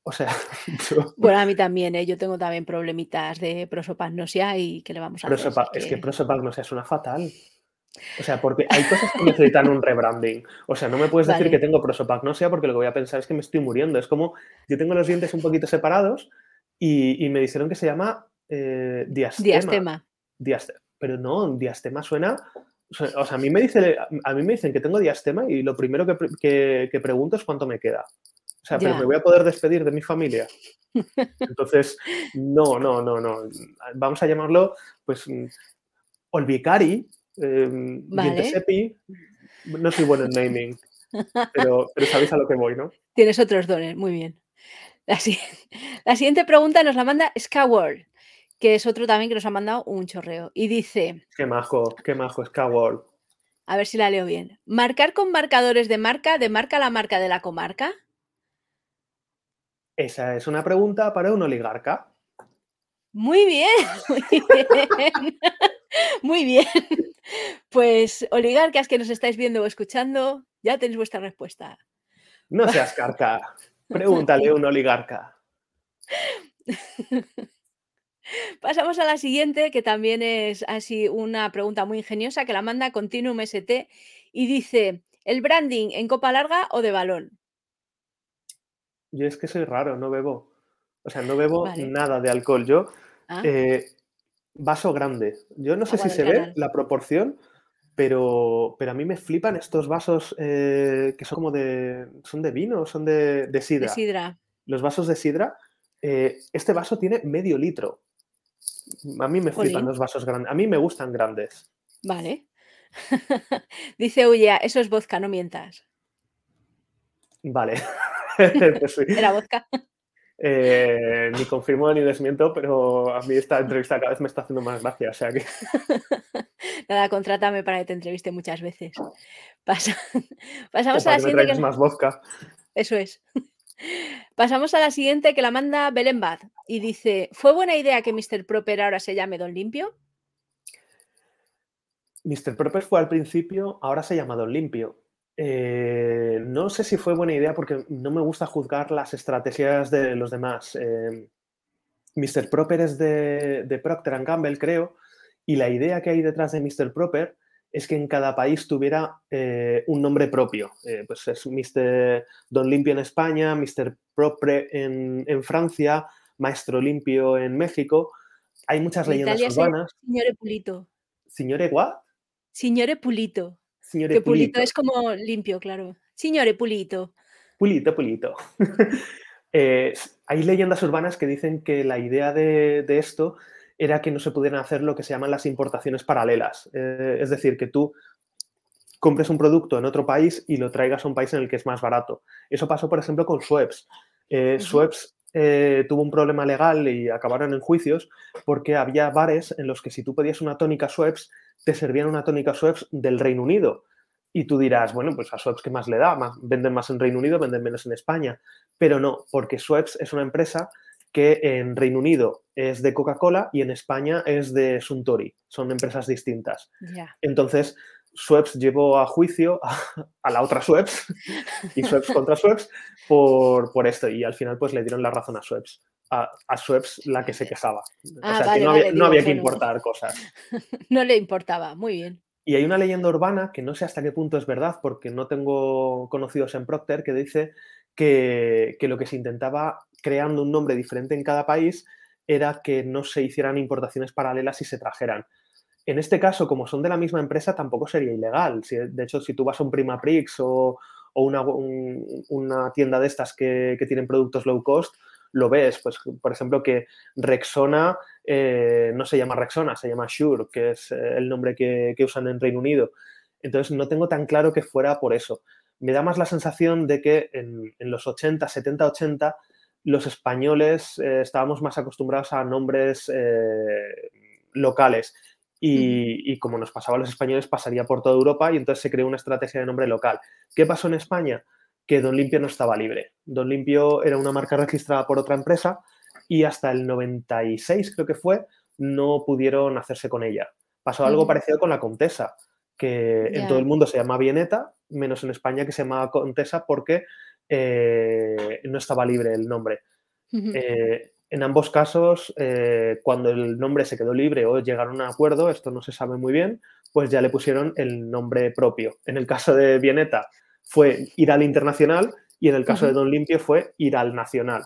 O sea, (laughs) bueno, a mí también, ¿eh? yo tengo también problemitas de prosopagnosia y ¿qué le vamos a hacer? Es que prosopagnosia es una fatal. O sea, porque hay cosas que necesitan un rebranding. O sea, no me puedes decir que tengo prosopagnosia porque lo que voy a pensar es que me estoy muriendo. Es como, yo tengo los dientes un poquito separados y, me dijeron que se llama eh, diastema. Diastema. Pero no, diastema suena... O sea, a mí, me dice, a mí me dicen que tengo diastema y lo primero que, que pregunto es cuánto me queda. O sea, pero me voy a poder despedir de mi familia. Entonces, no, no, no, no. Vamos a llamarlo, pues, Olvicari, eh, Sepi. No soy bueno en naming, pero, sabéis a lo que voy, ¿no? Tienes otros dones, muy bien. La, (laughs) la siguiente pregunta nos la manda Skyward, que es otro también que nos ha mandado un chorreo. Y dice... Qué majo, qué majo, Skyward. A ver si la leo bien. ¿Marcar con marcadores de marca, de marca la marca de la comarca? Esa es una pregunta para un oligarca. Muy bien, (laughs) muy bien. (laughs) Muy bien. Pues oligarcas que nos estáis viendo o escuchando, ya tenéis vuestra respuesta. No (laughs) seas carca. Pregúntale a un oligarca. (laughs) Pasamos a la siguiente, que también es así una pregunta muy ingeniosa, que la manda Continuum ST y dice, ¿el branding en copa larga o de balón? Yo es que soy raro, no bebo. O sea, no bebo nada de alcohol. Yo, ah. eh, vaso grande. Yo no sé si se ve la proporción, pero, pero a mí me flipan estos vasos eh, que son como de. ¿Son de vino o son de, de sidra? De sidra. Los vasos de sidra. Eh, este vaso tiene medio litro. A mí me flipan los vasos grandes. A mí me gustan grandes. Vale. (laughs) Dice Uya, eso es vodka, no mientas. Vale. (laughs) (laughs) pues ¿Era vodka? Eh, ni confirmo ni desmiento, pero a mí esta entrevista cada vez me está haciendo más gracia. O sea que... (laughs) Nada, contrátame para que te entreviste muchas veces. (laughs) Pasamos a la siguiente. Que... más vodka. (laughs) Eso es. Pasamos a la siguiente que la manda Belén Bad y dice: ¿Fue buena idea que Mr. Proper ahora se llame Don Limpio? Mr. Proper fue al principio, ahora se llama Don Limpio. Eh, no sé si fue buena idea porque no me gusta juzgar las estrategias de los demás. Eh, Mr. Proper es de, Procter Gamble, creo, y la idea que hay detrás de Mr. Proper es que en cada país tuviera eh, un nombre propio. pues es Mr. Don Limpio en España, Mr. Proper en, Francia, Maestro Limpio en México. Hay muchas leyendas urbanas. Signore Pulito. ¿Signore what? Signore Pulito que pulito. es como limpio, claro. Signore Pulito. Pulito, Pulito. (laughs) Eh, hay leyendas urbanas que dicen que la idea de, esto era que no se pudieran hacer lo que se llaman las importaciones paralelas. Eh, es decir, que tú compres un producto en otro país y lo traigas a un país en el que es más barato. Eso pasó, por ejemplo, con Schweppes. Eh, eh, tuvo un problema legal y acabaron en juicios porque había bares en los que si tú pedías una tónica Schweppes, te servían una tónica Schweppes del Reino Unido. Y tú dirás, bueno, pues a Schweppes, ¿qué más le da? venden más en Reino Unido, venden menos en España. Pero no, porque Schweppes es una empresa que en Reino Unido es de Coca-Cola y en España es de Suntory. Son empresas distintas. Entonces, Schweppes llevó a juicio a, la otra Schweppes (laughs) y Schweppes contra Schweppes por, por, esto y al final pues le dieron la razón a Schweppes. A, a la que se quejaba. o ah, sea, que no había, que importar cosas. (laughs) No le importaba, muy bien. Y hay una leyenda urbana que no sé hasta qué punto es verdad, porque no tengo conocidos en Procter, que dice que, que, lo que se intentaba creando un nombre diferente en cada país era que no se hicieran importaciones paralelas y se trajeran. En este caso, como son de la misma empresa, tampoco sería ilegal. de hecho, si tú vas a un Prima Prix o, una, tienda de estas que, tienen productos low cost, lo ves. Pues, por ejemplo, que Rexona eh, no se llama Rexona, se llama Shure, que es eh, el nombre que, usan en Reino Unido. Entonces, no tengo tan claro que fuera por eso. Me da más la sensación de que en, los 80, 70, 80, los españoles eh, estábamos más acostumbrados a nombres locales y, como nos pasaba a los españoles, pasaría por toda Europa y entonces se creó una estrategia de nombre local. ¿Qué pasó en España? Que Don Limpio no estaba libre. Don Limpio era una marca registrada por otra empresa y hasta el 96, creo que fue, no pudieron hacerse con ella. Pasó algo parecido con la Contesa, que en todo el mundo se llama Bieneta, menos en España que se llama Contesa porque eh, no estaba libre el nombre. En ambos casos, eh, cuando el nombre se quedó libre o llegaron a un acuerdo, esto no se sabe muy bien, pues ya le pusieron el nombre propio. En el caso de Bieneta fue ir al internacional y en el caso de Don Limpio fue ir al nacional.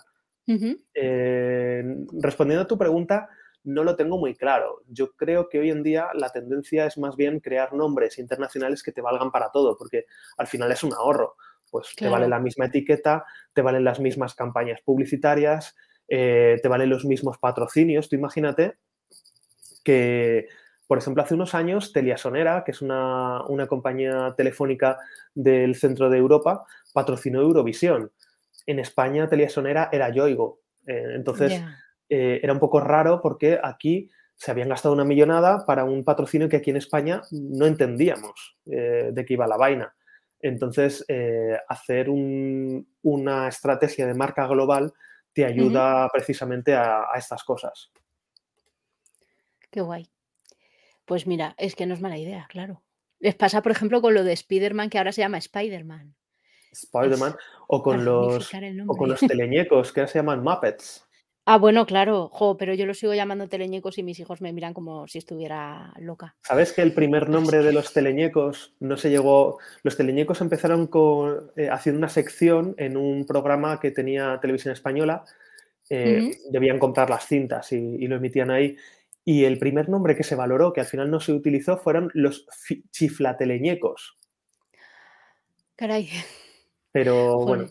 Eh, respondiendo a tu pregunta, no lo tengo muy claro. Yo creo que hoy en día la tendencia es más bien crear nombres internacionales que te valgan para todo, porque al final es un ahorro. Pues te vale la misma etiqueta, te valen las mismas campañas publicitarias, eh, te valen los mismos patrocinios. Tú imagínate que, por ejemplo, hace unos años Teliasonera, que es una, compañía telefónica del centro de Europa, patrocinó Eurovisión. En España Teliasonera era Yoigo. Eh, entonces, eh, era un poco raro porque aquí se habían gastado una millonada para un patrocinio que aquí en España no entendíamos de qué iba la vaina. Entonces, hacer una estrategia de marca global te ayuda precisamente a, estas cosas. Qué guay. Pues mira, es que no es mala idea, claro. Les pasa, por ejemplo, con lo de Spider-Man, que ahora se llama Spider-Man. Spider-Man, o, con los, o con los teleñecos, que ahora se llaman Muppets. Ah, bueno, claro, jo, pero yo lo sigo llamando teleñecos y mis hijos me miran como si estuviera loca. ¿Sabes que el primer nombre de los teleñecos no se llegó? Los teleñecos empezaron con, eh, haciendo una sección en un programa que tenía televisión española. Eh, debían comprar las cintas y, lo emitían ahí. Y el primer nombre que se valoró, que al final no se utilizó, fueron los chiflateleñecos. Caray. Pero (laughs) bueno,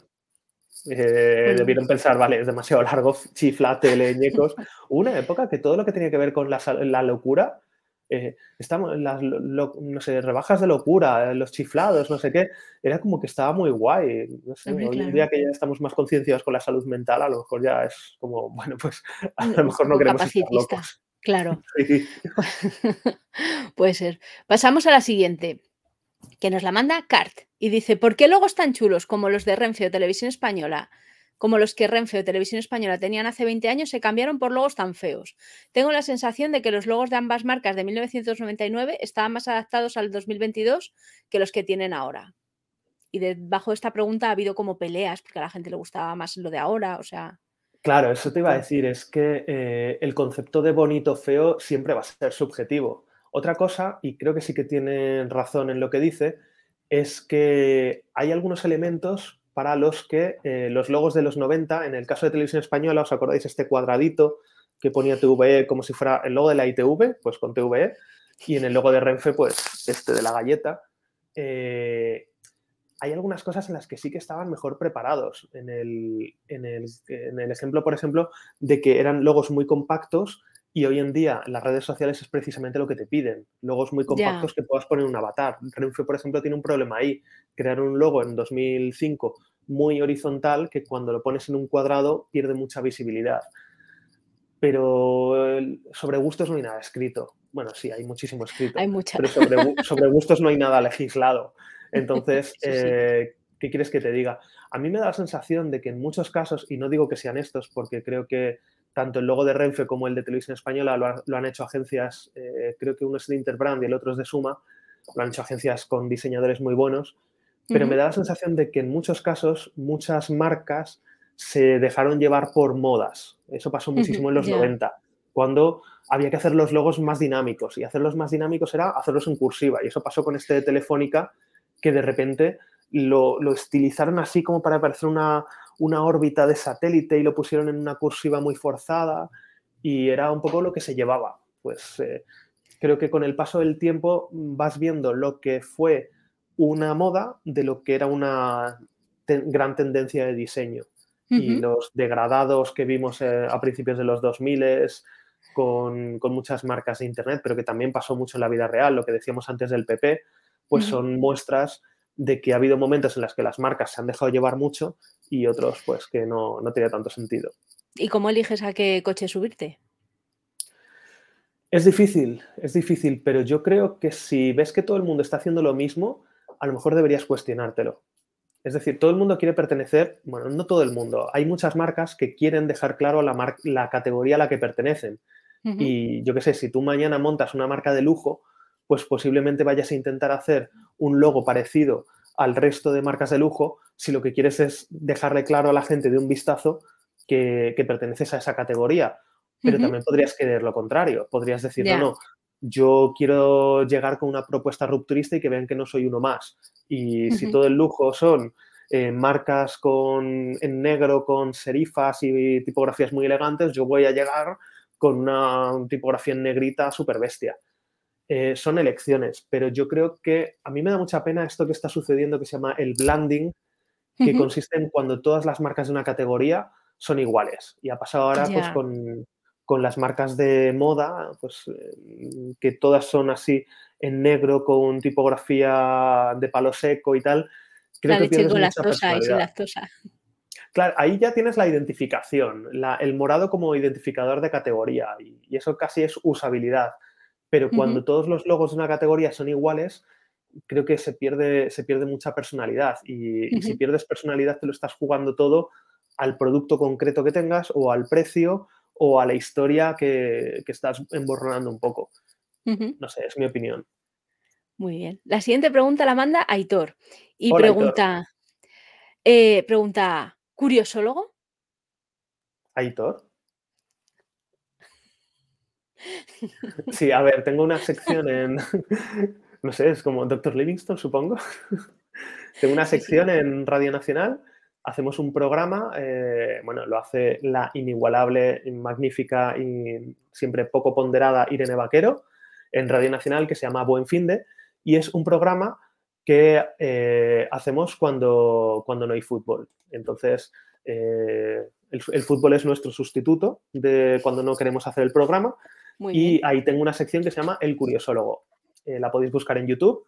eh, debieron pensar, vale, es demasiado largo, (laughs) chiflate, leñecos. Hubo una época que todo lo que tenía que ver con la, la locura, eh, estamos, las no sé, rebajas de locura, los chiflados, no sé qué, era como que estaba muy guay. No sé, hoy en día que ya estamos más concienciados con la salud mental, a lo mejor ya es como, (laughs) bueno, pues a lo mejor no queremos estar locos. Claro. (laughs) (laughs) Puede ser. Pasamos a la siguiente que nos la manda Cart y dice, ¿por qué logos tan chulos como los de Renfe o Televisión Española, como los que Renfe o Televisión Española tenían hace 20 años, se cambiaron por logos tan feos? Tengo la sensación de que los logos de ambas marcas de 1999 estaban más adaptados al 2022 que los que tienen ahora. Y debajo de esta pregunta ha habido como peleas, porque a la gente le gustaba más lo de ahora, o sea... Claro, eso te iba a decir, es que eh, el concepto de bonito feo siempre va a ser subjetivo. Otra cosa, y creo que sí que tiene razón en lo que dice, es que hay algunos elementos para los que eh, los logos de los 90, en el caso de Televisión Española, ¿os acordáis este cuadradito que ponía TVE como si fuera el logo de la ITV? Pues con TVE. Y en el logo de Renfe, pues este de la galleta. Eh, hay algunas cosas en las que sí que estaban mejor preparados. En el, en el, ejemplo, por ejemplo, de que eran logos muy compactos y hoy en día las redes sociales es precisamente lo que te piden. Logos muy compactos que puedas poner un avatar. Renfe, por ejemplo, tiene un problema ahí. Crear un logo en 2005 muy horizontal que cuando lo pones en un cuadrado pierde mucha visibilidad. Pero sobre gustos no hay nada escrito. Bueno, sí, hay muchísimo escrito. Hay mucha. Pero sobre, gustos no hay nada legislado. Entonces, (laughs) eh, ¿qué quieres que te diga? A mí me da la sensación de que en muchos casos, y no digo que sean estos, porque creo que tanto el logo de Renfe como el de Televisión Española lo, han hecho agencias, eh, creo que uno es de Interbrand y el otro es de Suma, lo han hecho agencias con diseñadores muy buenos, pero me da la sensación de que en muchos casos muchas marcas se dejaron llevar por modas. Eso pasó muchísimo en los 90, cuando había que hacer los logos más dinámicos y hacerlos más dinámicos era hacerlos en cursiva y eso pasó con este de Telefónica que de repente lo, lo estilizaron así como para parecer una, una órbita de satélite y lo pusieron en una cursiva muy forzada y era un poco lo que se llevaba. Pues eh, creo que con el paso del tiempo vas viendo lo que fue una moda de lo que era una gran tendencia de diseño. Y los degradados que vimos eh, a principios de los 2000 con, con, muchas marcas de Internet, pero que también pasó mucho en la vida real, lo que decíamos antes del PP, pues son muestras de que ha habido momentos en los que las marcas se han dejado llevar mucho y otros pues que no, no tenía tanto sentido. ¿Y cómo eliges a qué coche subirte? Es difícil, es difícil, pero yo creo que si ves que todo el mundo está haciendo lo mismo, a lo mejor deberías cuestionártelo. Es decir, todo el mundo quiere pertenecer, bueno, no todo el mundo, hay muchas marcas que quieren dejar claro la, la categoría a la que pertenecen. Y yo qué sé, si tú mañana montas una marca de lujo, pues posiblemente vayas a intentar hacer un logo parecido al resto de marcas de lujo si lo que quieres es dejarle claro a la gente de un vistazo que, perteneces a esa categoría. Pero también podrías querer lo contrario. Podrías decir, no, no, yo quiero llegar con una propuesta rupturista y que vean que no soy uno más. Y si todo el lujo son eh, marcas con, en negro con serifas y tipografías muy elegantes, yo voy a llegar con una tipografía en negrita súper bestia. Eh, son elecciones, pero yo creo que a mí me da mucha pena esto que está sucediendo que se llama el blending, que consiste en cuando todas las marcas de una categoría son iguales. Y ha pasado ahora pues, con, las marcas de moda, pues eh, que todas son así en negro con tipografía de palo seco y tal. Creo la que leche con lactosa y sin lactosa. Claro, ahí ya tienes la identificación, el morado como identificador de categoría y eso casi es usabilidad pero cuando todos los logos de una categoría son iguales, creo que se pierde, se pierde mucha personalidad y, si pierdes personalidad te lo estás jugando todo al producto concreto que tengas o al precio o a la historia que, estás emborronando un poco. No sé, es mi opinión. Muy bien. La siguiente pregunta la manda Aitor y pregunta, eh, pregunta, ¿curiosólogo? Aitor. Sí, a ver, tengo una sección en, (laughs) no sé, es como Dr. Livingston, supongo. (laughs) tengo una sección en Radio Nacional, hacemos un programa, eh, bueno, lo hace la inigualable, magnífica y siempre poco ponderada Irene Vaquero en Radio Nacional que se llama Buen Finde y es un programa que eh, hacemos cuando, cuando no hay fútbol. Entonces, eh, el, el, fútbol es nuestro sustituto de cuando no queremos hacer el programa y ahí tengo una sección que se llama El Curiosólogo. Eh, la podéis buscar en YouTube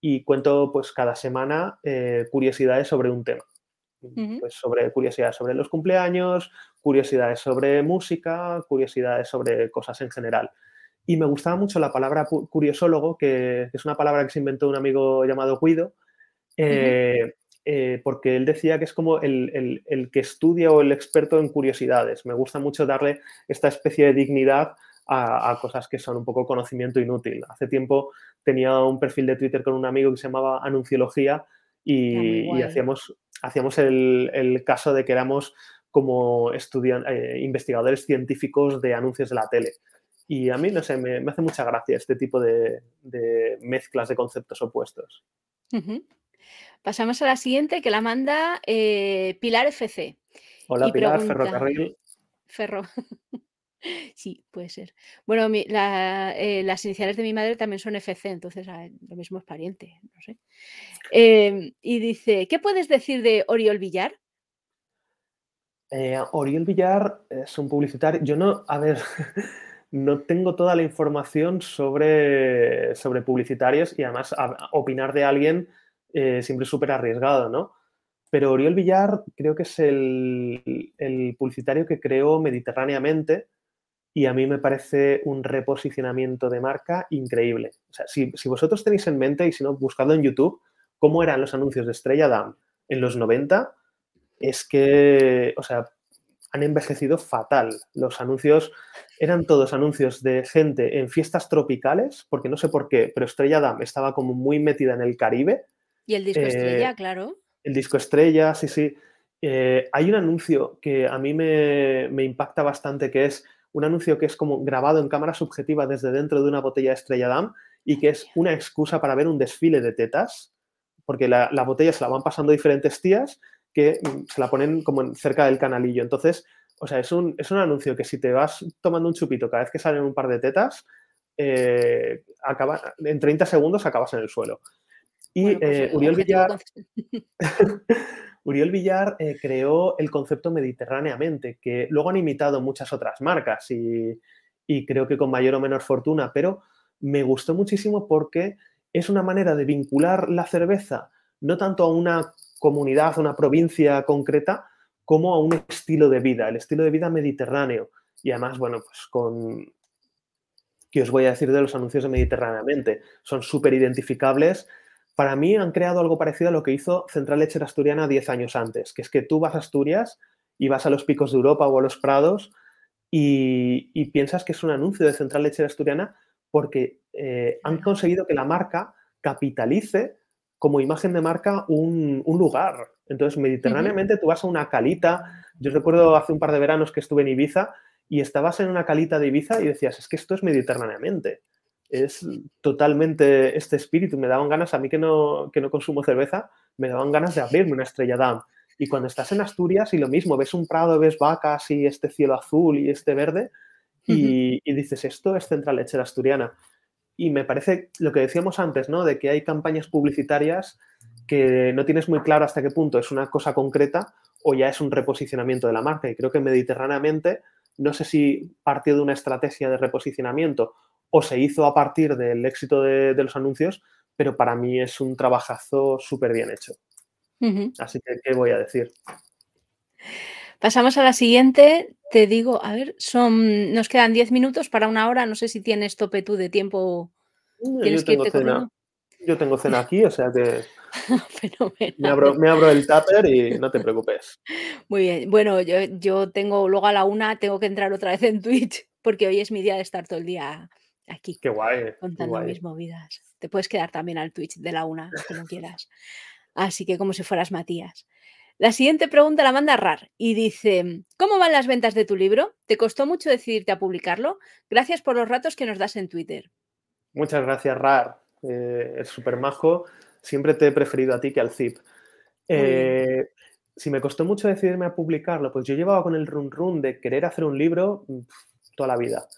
y cuento pues cada semana eh, curiosidades sobre un tema. Pues sobre curiosidades sobre los cumpleaños, curiosidades sobre música, curiosidades sobre cosas en general. Y me gustaba mucho la palabra curiosólogo, que, es una palabra que se inventó un amigo llamado Guido, eh, porque él decía que es como el, el, que estudia o el experto en curiosidades. Me gusta mucho darle esta especie de dignidad a, cosas que son un poco conocimiento inútil. Hace tiempo tenía un perfil de Twitter con un amigo que se llamaba Anunciología y, hacíamos, hacíamos el, caso de que éramos como eh, investigadores científicos de anuncios de la tele. Y a mí, no sé, me, hace mucha gracia este tipo de, mezclas de conceptos opuestos. Pasamos a la siguiente que la manda eh, Pilar FC. Hola Pilar, Ferrocarril. Ferro. (laughs) Sí, puede ser. Bueno, eh, las iniciales de mi madre también son FC, entonces ah, lo mismo es pariente, no sé. Em, y dice, ¿qué puedes decir de Oriol Villar? Eh, Oriol Villar es un publicitario. Yo no, a ver, (laughs) no tengo toda la información sobre, sobre publicitarios y además opinar de alguien eh, siempre es súper arriesgado, ¿no? Pero Oriol Villar creo que es el, el, publicitario que creó mediterráneamente y a mí me parece un reposicionamiento de marca increíble. O sea, si, si vosotros tenéis en mente, y si no, buscadlo en YouTube, cómo eran los anuncios de Estrella Damm en los 90, es que, o sea, han envejecido fatal. Los anuncios eran todos anuncios de gente en fiestas tropicales, porque no sé por qué, pero Estrella Damm estaba como muy metida en el Caribe. Y el disco estrella, eh, claro. El disco estrella, sí, sí. Eh, hay un anuncio que a mí me, me, impacta bastante, que es un anuncio que es como grabado en cámara subjetiva desde dentro de una botella de Estrella Damm y que es una excusa para ver un desfile de tetas, porque la, la botella se la van pasando diferentes tías que mm, se la ponen como cerca del canalillo. Entonces, o sea, es un, es un anuncio que si te vas tomando un chupito cada vez que salen un par de tetas, eh, acaba, en 30 segundos acabas en el suelo. Y pues, eh, Uriel Villar, (laughs) (laughs) Uriel Villar eh, creó el concepto mediterráneamente, que luego han imitado muchas otras marcas y, y creo que con mayor o menor fortuna, pero me gustó muchísimo porque es una manera de vincular la cerveza no tanto a una comunidad, a una provincia concreta, como a un estilo de vida, el estilo de vida mediterráneo. Y además, bueno, pues con... ¿Qué os voy a decir de los anuncios de Mediterráneamente? Son súper identificables. Para mí han creado algo parecido a lo que hizo Central Lechera Asturiana 10 años antes, que es que tú vas a Asturias y vas a los picos de Europa o a los prados y, piensas que es un anuncio de Central Lechera Asturiana porque eh, han conseguido que la marca capitalice como imagen de marca un, lugar. Entonces, mediterráneamente tú vas a una calita. Yo recuerdo hace un par de veranos que estuve en Ibiza y estabas en una calita de Ibiza y decías, es que esto es mediterráneamente. Es totalmente este espíritu. Me daban ganas, a mí que no, que no consumo cerveza, me daban ganas de abrirme una estrella Damm. Y cuando estás en Asturias y lo mismo, ves un prado, ves vacas y este cielo azul y este verde y, y dices, esto es Central Lechera Asturiana. Y me parece lo que decíamos antes, ¿no? De que hay campañas publicitarias que no tienes muy claro hasta qué punto es una cosa concreta o ya es un reposicionamiento de la marca. Y creo que mediterráneamente, no sé si partió de una estrategia de reposicionamiento o se hizo a partir del éxito de, los anuncios, pero para mí es un trabajazo súper bien hecho. Así que, ¿qué voy a decir? Pasamos a la siguiente. Te digo, a ver, son, nos quedan 10 minutos para una hora. No sé si tienes tope tú de tiempo. Yo tengo, cena, yo tengo cena aquí, o sea que (laughs) me abro, me abro, el tupper y no te preocupes. Muy bien. Bueno, yo, yo, tengo luego a la una, tengo que entrar otra vez en Twitch, porque hoy es mi día de estar todo el día aquí. Qué guay. Contando mis movidas. Te puedes quedar también al Twitch de la una, como quieras. (laughs) Así que como si fueras Matías. La siguiente pregunta la manda Rar y dice, ¿cómo van las ventas de tu libro? ¿Te costó mucho decidirte a publicarlo? Gracias por los ratos que nos das en Twitter. Muchas gracias, Rar. Eh, es súper majo. Siempre te he preferido a ti que al Zip. Eh, si me costó mucho decidirme a publicarlo, pues yo llevaba con el run run de querer hacer un libro toda la vida.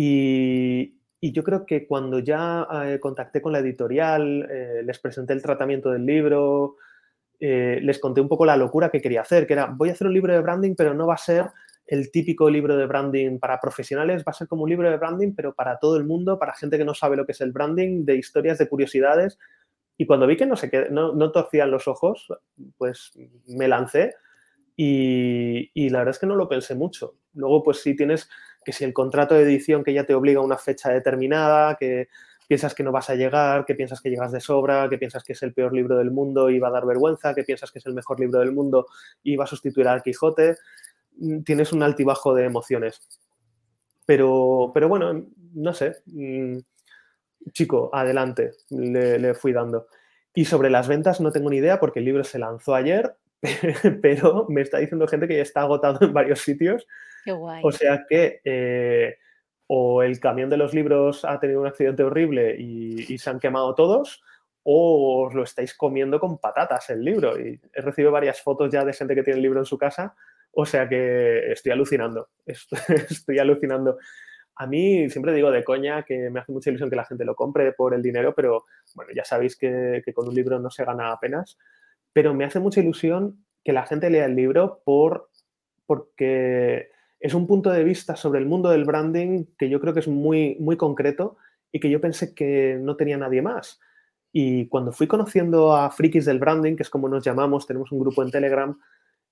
Y, yo creo que cuando ya eh, contacté con la editorial, les presenté el tratamiento del libro, eh, les conté un poco la locura que quería hacer, que era, voy a hacer un libro de branding, pero no va a ser el típico libro de branding para profesionales, va a ser como un libro de branding, pero para todo el mundo, para gente que no sabe lo que es el branding, de historias, de curiosidades. Y cuando vi que no, se no, no torcían los ojos, pues me lancé y, y, la verdad es que no lo pensé mucho. Luego, pues si tienes que si el contrato de edición que ya te obliga a una fecha determinada, que piensas que no vas a llegar, que piensas que llegas de sobra, que piensas que es el peor libro del mundo y va a dar vergüenza, que piensas que es el mejor libro del mundo y va a sustituir al Quijote. Mm, tienes un altibajo de emociones. Pero, pero bueno, no sé. Mm, chico, adelante, le, fui dando. Y sobre las ventas no tengo ni idea porque el libro se lanzó ayer, (laughs) pero me está diciendo gente que ya está agotado en varios sitios. Qué guay. O sea que eh, o el camión de los libros ha tenido un accidente horrible y, se han quemado todos, o os lo estáis comiendo con patatas el libro. Y he recibido varias fotos ya de gente que tiene el libro en su casa, o sea que estoy alucinando, (laughs) estoy, alucinando. A mí siempre digo de coña que me hace mucha ilusión que la gente lo compre por el dinero, pero bueno, ya sabéis que, que con un libro no se gana apenas, pero me hace mucha ilusión que la gente lea el libro por, porque es un punto de vista sobre el mundo del branding que yo creo que es muy, muy concreto y que yo pensé que no tenía nadie más. Y cuando fui conociendo a frikis del branding, que es como nos llamamos, tenemos un grupo en Telegram,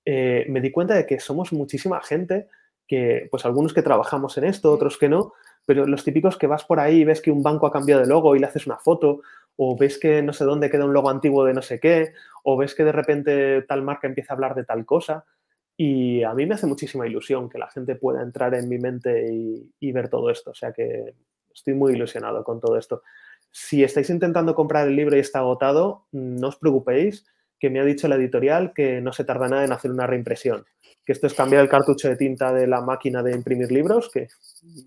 eh, me di cuenta de que somos muchísima gente, que pues algunos que trabajamos en esto, otros que no, pero los típicos que vas por ahí y ves que un banco ha cambiado de logo y le haces una foto, o ves que no sé dónde queda un logo antiguo de no sé qué, o ves que de repente tal marca empieza a hablar de tal cosa. Y a mí me hace muchísima ilusión que la gente pueda entrar en mi mente y, ver todo esto. O sea que estoy muy ilusionado con todo esto. Si estáis intentando comprar el libro y está agotado, no os preocupéis, que me ha dicho la editorial que no se tarda nada en hacer una reimpresión que esto es cambiar el cartucho de tinta de la máquina de imprimir libros, que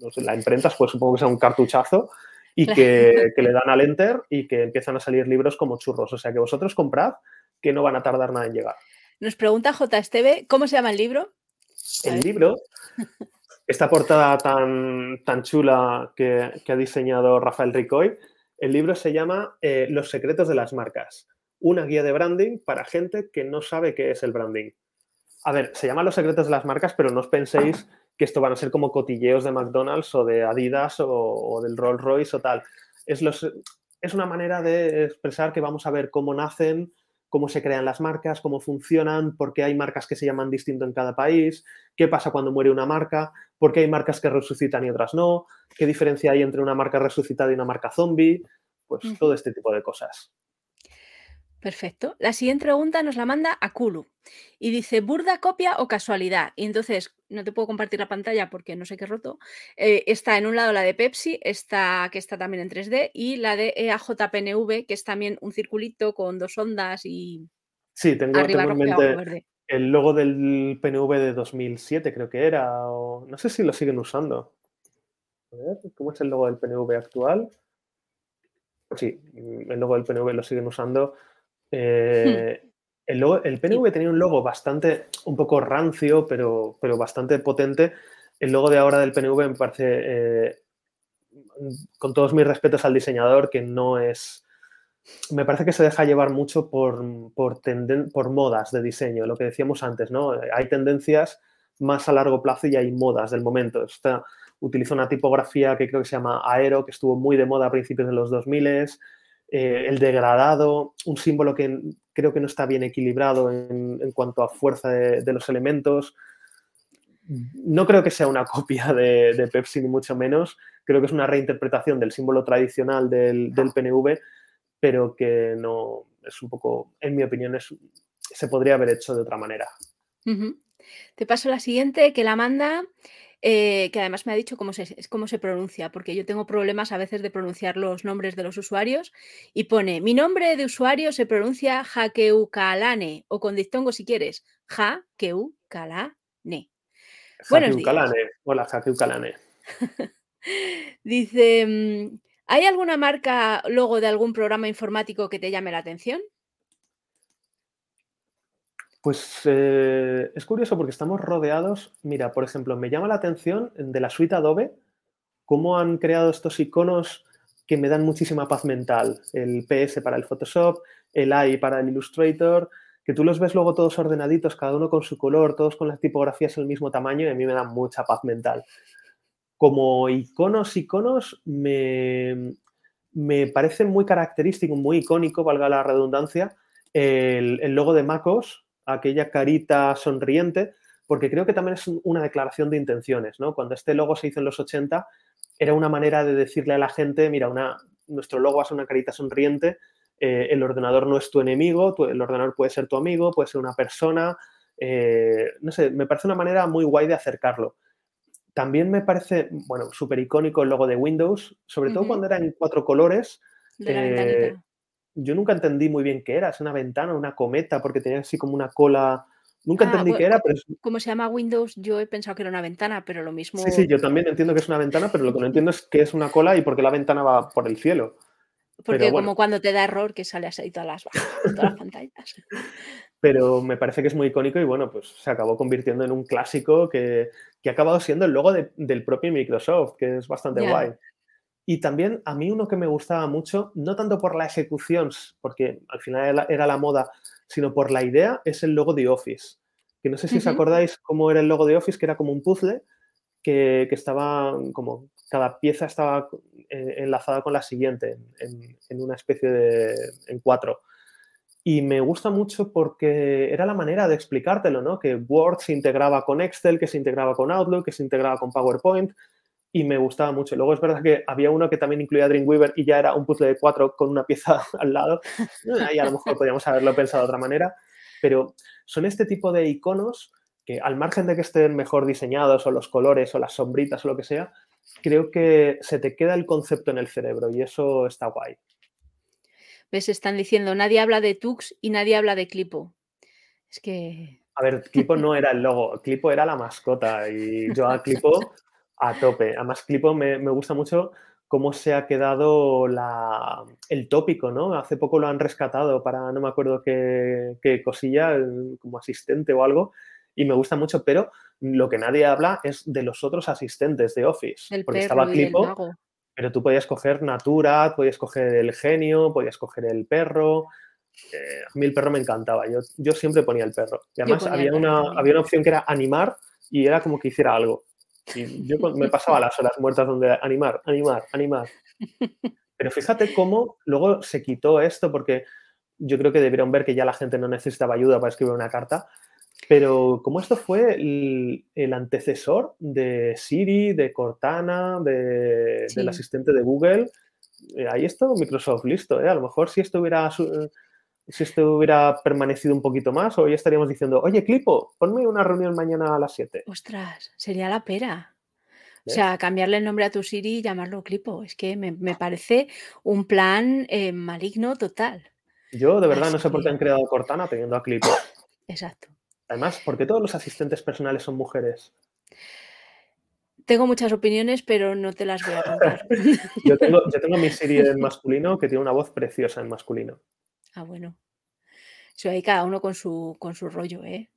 no sé, la imprentas, pues supongo que sea un cartuchazo, y (laughs) que, le dan al enter y que empiezan a salir libros como churros. O sea que vosotros comprad, que no van a tardar nada en llegar. Nos pregunta JSTV, ¿cómo se llama el libro? El libro, (laughs) esta portada tan, tan chula que, ha diseñado Rafael Ricoy, el libro se llama eh, Los secretos de las marcas, una guía de branding para gente que no sabe qué es el branding. A ver, se llaman los secretos de las marcas, pero no os penséis que esto van a ser como cotilleos de McDonald's o de Adidas o, del Rolls Royce o tal. Es, es una manera de expresar que vamos a ver cómo nacen, cómo se crean las marcas, cómo funcionan, por qué hay marcas que se llaman distinto en cada país, qué pasa cuando muere una marca, por qué hay marcas que resucitan y otras no, qué diferencia hay entre una marca resucitada y una marca zombie, pues todo este tipo de cosas. Perfecto. La siguiente pregunta nos la manda a Kulu y dice, ¿burda copia o casualidad? Y entonces, no te puedo compartir la pantalla porque no sé qué roto. Eh, está en un lado la de Pepsi, está, que está también en 3D, y la de EAJPNV, que es también un circulito con dos ondas y... Sí, tengo, en mente el logo del PNV de 2007, creo que era, o no sé si lo siguen usando. A ver, ¿cómo es el logo del PNV actual? Sí, el logo del PNV lo siguen usando. Eh, el, PNV tenía un logo bastante, un poco rancio, pero, pero bastante potente. El logo de ahora del PNV me parece, eh, con todos mis respetos al diseñador, que no es... Me parece que se deja llevar mucho por, por, por modas de diseño, lo que decíamos antes, ¿no? Hay tendencias más a largo plazo y hay modas del momento. Esta, utiliza una tipografía que creo que se llama Aero, que estuvo muy de moda a principios de los 2000 eh, el degradado, un símbolo que creo que no está bien equilibrado en, cuanto a fuerza de, los elementos. No creo que sea una (laughs) copia de, Pepsi, ni mucho menos. Creo que es una reinterpretación del símbolo tradicional del, PNV, pero que no es un poco, en mi opinión, se podría haber hecho de otra manera. Te paso la siguiente, que la manda eh, que además me ha dicho cómo se, cómo se pronuncia, porque yo tengo problemas a veces de pronunciar los nombres de los usuarios y pone, mi nombre de usuario se pronuncia Jakeukalane o con dictongo si quieres. Buenos días. Hola, Jakeukalane. (laughs) Dice, mm, ¿hay alguna marca logo de algún programa informático que te llame la atención? Pues eh, es curioso porque estamos rodeados. Mira, por ejemplo, me llama la atención de la suite Adobe cómo han creado estos iconos que me dan muchísima paz mental. El PS para el Photoshop, el AI para el Illustrator, que tú los ves luego todos ordenaditos, cada uno con su color, todos con las tipografías del mismo tamaño y a mí me dan mucha paz mental. Como iconos, iconos, me, me parece muy característico, muy icónico, valga la redundancia, el, el logo de MacOS, aquella carita sonriente, porque creo que también es una declaración de intenciones, ¿no? Cuando este logo se hizo en los 80, era una manera de decirle a la gente, mira, una, nuestro logo es una carita sonriente, eh, el ordenador no es tu enemigo, el ordenador puede ser tu amigo, puede ser una persona, eh, no sé, me parece una manera muy guay de acercarlo. También me parece, bueno, súper icónico el logo de Windows, sobre todo cuando era en cuatro colores. De yo nunca entendí muy bien qué era, es una ventana, una cometa, porque tenía así como una cola. Nunca ah, entendí qué era, pero... Como se llama Windows, yo he pensado que era una ventana, pero lo mismo... Sí, sí, yo también entiendo que es una ventana, pero lo que no (laughs) entiendo es qué es una cola y por qué la ventana va por el cielo. Porque como cuando te da error que sale así todas las, (laughs) todas las pantallas. Pero me parece que es muy icónico y bueno, pues se acabó convirtiendo en un clásico que, que ha acabado siendo el logo del propio Microsoft, que es bastante guay. Y también a mí uno que me gustaba mucho, no tanto por la ejecución, porque al final era la moda, sino por la idea, es el logo de Office. que no sé si os Ujú. acordáis cómo era el logo de Office, que era como un puzzle que, que estaba como cada pieza estaba eh, enlazada con la siguiente en, en una especie de en cuatro. Y me gusta mucho porque era la manera de explicártelo, ¿no? Que Word se integraba con Excel, que se integraba con Outlook, que se integraba con PowerPoint y me gustaba mucho. Luego es verdad que había uno que también incluía Dreamweaver y ya era un puzzle de cuatro con una pieza (laughs) al lado. Ahí a lo mejor podríamos haberlo pensado de otra manera, pero son este tipo de iconos que al margen de que estén mejor diseñados o los colores o las sombritas o lo que sea, creo que se te queda el concepto en el cerebro y eso está guay. ¿Ves? Están diciendo, nadie habla de Tux y nadie habla de Clipo. Es que... A ver, Clipo no era el logo, Clipo era la mascota y yo a Clipo (laughs) a tope. Además, Clipo me, me gusta mucho cómo se ha quedado la, el tópico, ¿no? Hace poco lo han rescatado para, no me acuerdo qué, qué cosilla, como asistente o algo, y me gusta mucho, pero lo que nadie habla es de los otros asistentes de Office. El porque perro estaba Clipo, pero tú podías coger Natura, podías coger el genio, podías coger el perro. Eh, a mí el perro me encantaba, yo, yo siempre ponía el perro. Y además había perro una, había una opción que era animar y era como que hiciera algo. Y yo me pasaba las horas muertas donde animar, animar, animar. Pero fíjate cómo luego se quitó esto porque yo creo que debieron ver que ya la gente no necesitaba ayuda para escribir una carta. Pero como esto fue el, el antecesor de Siri, de Cortana, de- Sí. del asistente de Google, eh, ahí está Microsoft listo. ¿eh? A lo mejor si esto hubiera su- si esto hubiera permanecido un poquito más, hoy estaríamos diciendo, oye, Clipo, ponme una reunión mañana a las 7. Ostras, sería la pera. O sea, cambiarle el nombre a tu Siri y llamarlo Clipo. Es que me, me parece un plan eh, maligno total. Yo de verdad no sé por qué han creado Cortana teniendo a Clipo. Exacto. Además, porque todos los asistentes personales son mujeres. Tengo muchas opiniones, pero no te las voy a contar. (laughs) Yo tengo, yo tengo mi Siri en (laughs) masculino que tiene una voz preciosa en masculino. Ah, bueno. Eso ahí cada uno con su, con su rollo, ¿eh?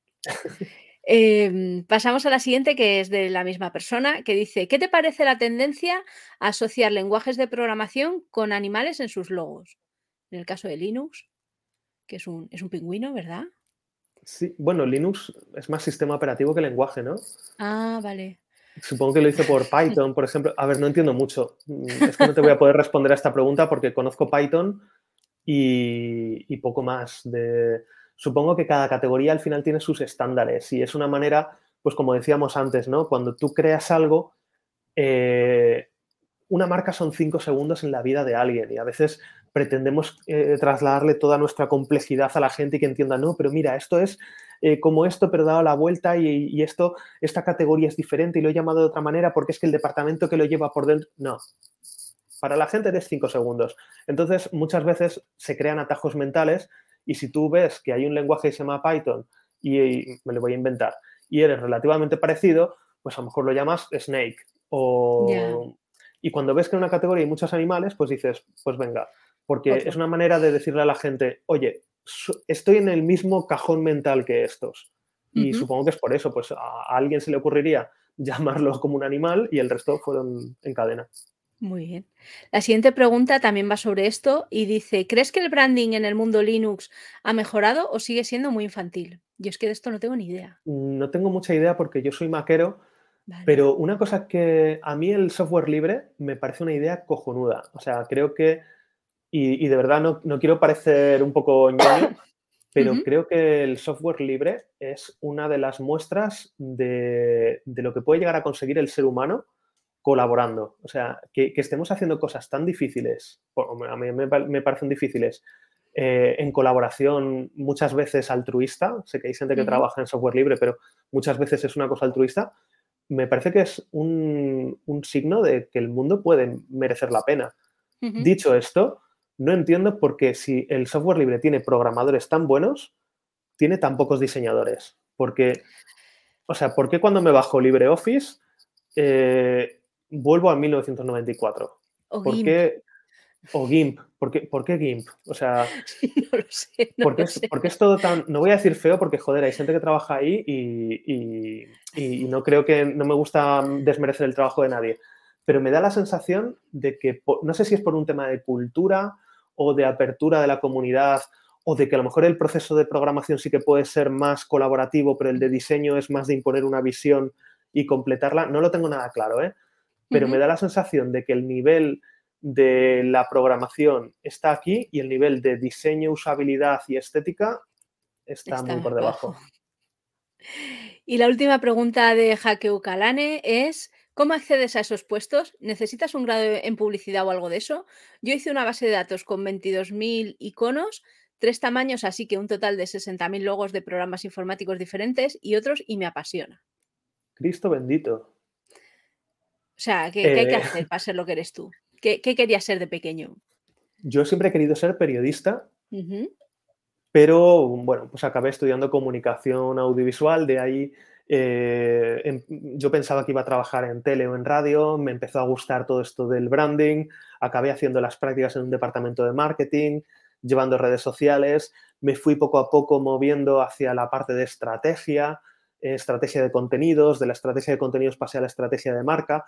Em, pasamos a la siguiente, que es de la misma persona, que dice, ¿qué te parece la tendencia a asociar lenguajes de programación con animales en sus logos? En el caso de Linux, que es un, es un pingüino, ¿verdad? Sí, bueno, Linux es más sistema operativo que lenguaje, ¿no? Ah, vale. Supongo que lo hice por (laughs) Python, por ejemplo. A ver, no entiendo mucho. Mm, Es que no te voy a poder responder a esta pregunta porque conozco Python y, poco más. De... Supongo que cada categoría al final tiene sus estándares y es una manera, pues como decíamos antes, ¿no? Cuando tú creas algo, eh, una marca son cinco segundos en la vida de alguien y a veces pretendemos eh, trasladarle toda nuestra complejidad a la gente y que entienda, no, pero mira, esto es eh, como esto, pero dado la vuelta y, y esto, esta categoría es diferente y lo he llamado de otra manera porque es que el departamento que lo lleva por dentro, no. Para la gente eres cinco segundos. Entonces, muchas veces se crean atajos mentales y si tú ves que hay un lenguaje que se llama Python y, y me lo voy a inventar y eres relativamente parecido, pues a lo mejor lo llamas Snake o... Y cuando ves que en una categoría hay muchos animales, pues dices, pues venga, porque es una manera de decirle a la gente, oye, estoy en el mismo cajón mental que estos. Y supongo que es por eso, pues a, a alguien se le ocurriría (laughs) llamarlo como un animal y el resto fueron en cadena. Muy bien. La siguiente pregunta también va sobre esto y dice, ¿crees que el branding en el mundo Linux ha mejorado o sigue siendo muy infantil? Yo es que de esto no tengo ni idea. No tengo mucha idea porque yo soy maquero, Vale. pero una cosa que a mí el software libre me parece una idea cojonuda. O sea, creo que, y, y de verdad no, no quiero parecer un poco ñoño, (coughs) pero creo que el software libre es una de las muestras de, de lo que puede llegar a conseguir el ser humano colaborando. O sea, que, que estemos haciendo cosas tan difíciles, a mí me, pa- me parecen difíciles, eh, en colaboración muchas veces altruista, sé que hay gente que trabaja en software libre, pero muchas veces es una cosa altruista, me parece que es un, un signo de que el mundo puede merecer la pena. Dicho esto, no entiendo por qué si el software libre tiene programadores tan buenos, tiene tan pocos diseñadores. Porque, o sea, ¿por qué cuando me bajo LibreOffice eh, vuelvo a 1994? O ¿Por GIMP. qué? O GIMP. ¿Por qué, por qué GIMP? O sea, (laughs) No lo sé, no ¿por qué, lo es, sé. por qué es todo tan.? No voy a decir feo porque, joder, hay gente que trabaja ahí y, y- y no creo que. No me gusta desmerecer el trabajo de nadie. Pero me da la sensación de que, no sé si es por un tema de cultura o de apertura de la comunidad o de que a lo mejor el proceso de programación sí que puede ser más colaborativo, pero el de diseño es más de imponer una visión y completarla, no lo tengo nada claro, ¿eh? Pero me da la sensación de que el nivel de la programación está aquí y el nivel de diseño, usabilidad y estética está, muy por debajo. Y la última pregunta de Jaque Ucalane es, ¿cómo accedes a esos puestos? ¿Necesitas un grado en publicidad o algo de eso? Yo hice una base de datos con 22.000 iconos, tres tamaños, así que un total de 60.000 logos de programas informáticos diferentes y otros, y me apasiona. Cristo bendito. O sea, ¿qué, hay que eh, hacer para (laughs) ser lo que eres tú? ¿Qué, querías ser de pequeño? Yo siempre he querido ser periodista, pero bueno, pues acabé estudiando comunicación audiovisual, de ahí eh, em, yo pensaba que iba a trabajar en tele o en radio, me empezó a gustar todo esto del branding, acabé haciendo las prácticas en un departamento de marketing, llevando redes sociales, me fui poco a poco moviendo hacia la parte de estrategia, estrategia de contenidos, de la estrategia de contenidos pasé a la estrategia de marca.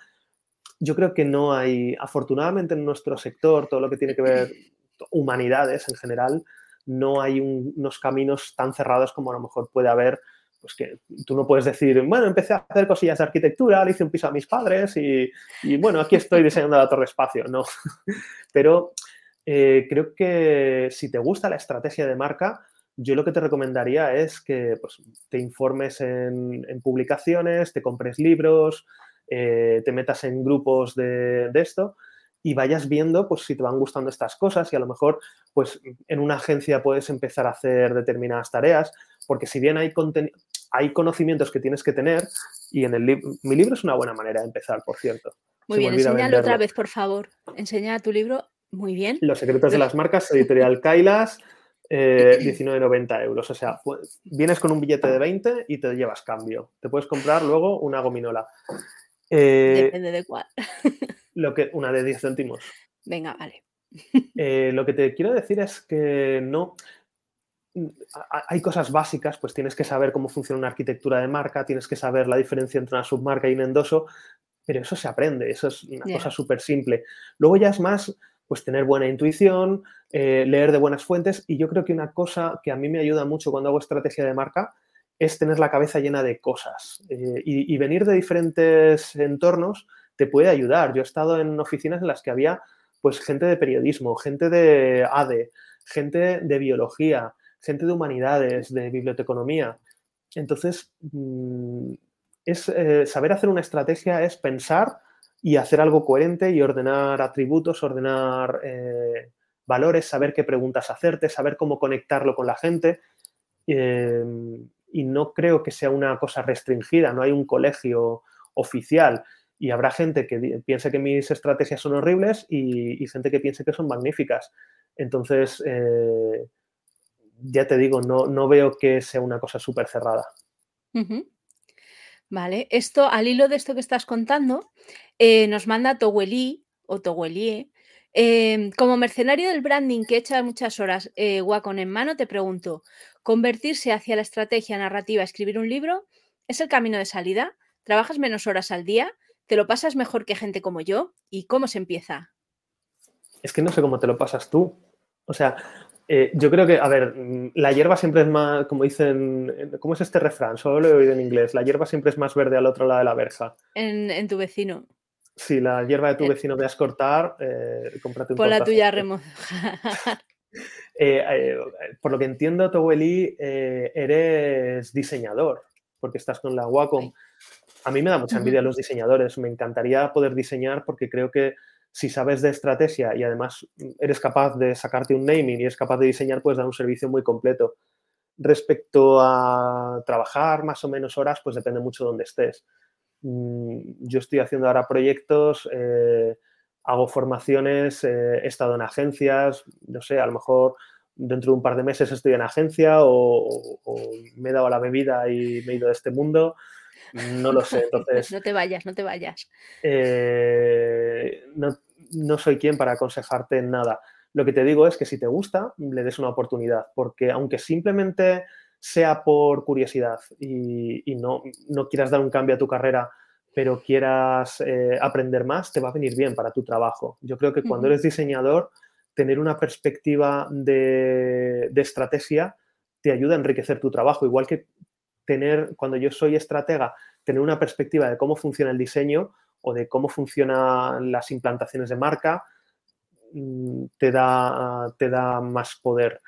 Yo creo que no hay, afortunadamente en nuestro sector, todo lo que tiene que ver (clears throat) humanidades en general, no hay unos caminos tan cerrados como a lo mejor puede haber, pues que tú no puedes decir, bueno, empecé a hacer cosillas de arquitectura, le hice un piso a mis padres y, bueno, aquí estoy diseñando la torre espacio, no. (laughs) Pero eh, creo que si te gusta la estrategia de marca, yo lo que te recomendaría es que pues, te informes en, publicaciones, te compres libros, eh, te metas en grupos de, esto y vayas viendo pues, si te van gustando estas cosas y a lo mejor pues, en una agencia puedes empezar a hacer determinadas tareas, porque si bien hay, hay conocimientos que tienes que tener y en el mi libro es una buena manera de empezar, por cierto. Muy bien, enséñalo otra vez, por favor. Enseña tu libro. Muy bien. Los secretos de las marcas, editorial Kailas. Eh, (clears throat) 19,90 euros. O sea, pues, vienes con un billete de 20 y te llevas cambio. Te puedes comprar luego una gominola. Eh, Depende de cuál. (laughs) lo que, una de 10 céntimos. Venga, vale. (laughs) Eh, lo que te quiero decir es que no. Hay cosas básicas, pues tienes que saber cómo funciona una arquitectura de marca, tienes que saber la diferencia entre una submarca y un endoso, pero eso se aprende, eso es una cosa súper simple. Luego ya es más pues tener buena intuición, eh, leer de buenas fuentes y yo creo que una cosa que a mí me ayuda mucho cuando hago estrategia de marca es tener la cabeza llena de cosas eh, y, venir de diferentes entornos te puede ayudar. Yo he estado en oficinas en las que había pues gente de periodismo, gente de ADE, gente de biología, gente de humanidades, de biblioteconomía. Entonces, mm, es, eh, saber hacer una estrategia es pensar y hacer algo coherente y ordenar atributos, ordenar eh, valores, saber qué preguntas hacerte, saber cómo conectarlo con la gente. Em, y no creo que sea una cosa restringida, no hay un colegio oficial y habrá gente que piense que mis estrategias son horribles y, gente que piense que son magníficas. Entonces, eh, ya te digo, no, no, veo que sea una cosa súper cerrada. Vale, esto al hilo de esto que estás contando, eh, nos manda Toweli o Towelie. Em, como mercenario del branding que echa muchas horas eh, en mano, te pregunto, ¿convertirse hacia la estrategia narrativa, escribir un libro, es el camino de salida? ¿Trabajas menos horas al día? ¿Te lo pasas mejor que gente como yo? ¿Y cómo se empieza? Es que no sé cómo te lo pasas tú. O sea, eh, yo creo que, a ver, mm, la hierba siempre es más, como dicen, ¿cómo es este refrán? Solo lo he oído en inglés. La hierba siempre es más verde al otro lado de la verja. En, tu vecino. Si la hierba de tu eh. vecino veas cortar, eh, cómprate un Por la tuya remojar. (laughs) por lo que entiendo, Toweli, eres diseñador, porque estás con la Wacom. A mí me da mucha envidia los diseñadores. Me encantaría poder diseñar porque creo que si sabes de estrategia y además eres capaz de sacarte un naming y eres capaz de diseñar, puedes dar un servicio muy completo. Respecto a trabajar más o menos horas, pues depende mucho de dónde estés. Mm, yo estoy haciendo ahora proyectos, eh, hago formaciones, eh, he estado en agencias, no sé, a lo mejor dentro de un par de meses estoy en agencia o, me he dado la bebida y me he ido de este mundo. No lo sé, (laughs) entonces... no te vayas, no te vayas. Eh, no, no soy quien para aconsejarte en nada. Lo que te digo es que si te gusta, le des una oportunidad, porque aunque simplemente sea por curiosidad y, no, no, quieras dar un cambio a tu carrera, pero quieras eh, aprender más, te va a venir bien para tu trabajo. Yo creo que cuando eres diseñador, tener una perspectiva de, de estrategia te ayuda a enriquecer tu trabajo, igual que tener, cuando yo soy estratega, tener una perspectiva de cómo funciona el diseño o de cómo funcionan las implantaciones de marca, mm, te da, te da más poder.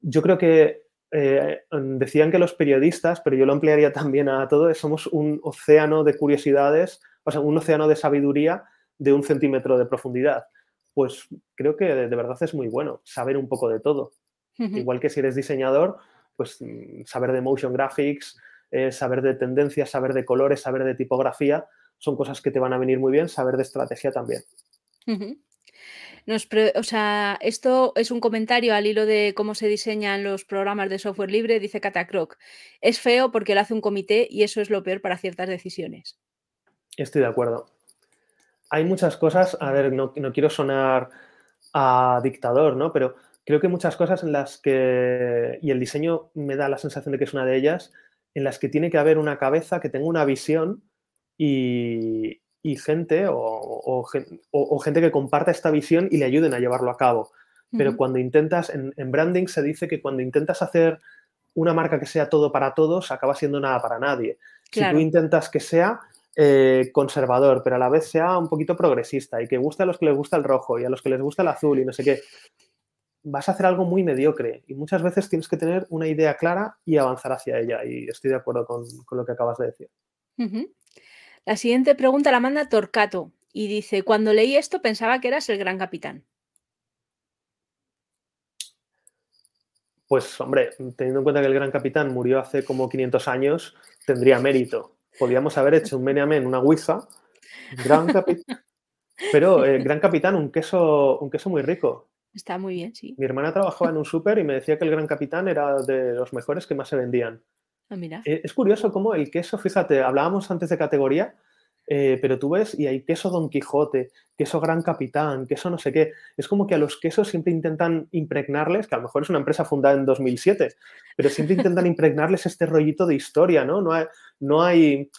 Yo creo que eh, decían que los periodistas, pero yo lo emplearía (laughs) también a todo, somos un océano de curiosidades, o sea, un océano de sabiduría de un centímetro de profundidad. Pues creo que de, verdad es muy bueno saber un poco de todo. Igual que si eres diseñador, pues mm, saber de motion graphics, eh, saber de tendencias, saber de colores, saber de tipografía, son cosas que te van a venir muy bien, saber de estrategia también. o sea, esto es un comentario al hilo de cómo se diseñan los programas de software libre, dice Catacroc. Es feo porque lo hace un comité y eso es lo peor para ciertas decisiones. Estoy de acuerdo. Hay muchas cosas, a ver, no, no quiero sonar a dictador, ¿no? Pero creo que muchas cosas en las que, y el diseño me da la sensación de que es una de ellas, en las que tiene que haber una cabeza que tenga una visión y, gente o, gente que comparta esta visión y le ayuden a llevarlo a cabo. Pero cuando intentas, en, branding se dice que cuando intentas hacer una marca que sea todo para todos, acaba siendo nada para nadie. Si tú intentas que sea eh, conservador, pero a la vez sea un poquito progresista y que guste a los que les gusta el rojo y a los que les gusta el azul y no sé qué, vas a hacer algo muy mediocre y muchas veces tienes que tener una idea clara y avanzar hacia ella. Y estoy de acuerdo con, lo que acabas de decir. La siguiente pregunta la manda Torcato y dice, cuando leí esto pensaba que eras el gran capitán. Pues hombre, teniendo en cuenta que el gran capitán murió hace como 500 años, tendría mérito. Podríamos haber hecho un Meneamen, una Ouija, gran capitán. (laughs) Pero eh, gran capitán, un queso, un queso muy rico. Está muy bien, sí. Mi hermana trabajaba en un súper y me decía que el gran capitán era de los mejores que más se vendían. Ah, mira. Eh, es curioso cómo el queso, fíjate, hablábamos antes de categoría, eh, pero tú ves y hay queso Don Quijote, queso Gran Capitán, queso no sé qué. Es como que a los quesos siempre intentan impregnarles, que a lo mejor es una empresa fundada en 2007, pero siempre intentan (laughs) impregnarles este rollito de historia, ¿no? No hay, no hay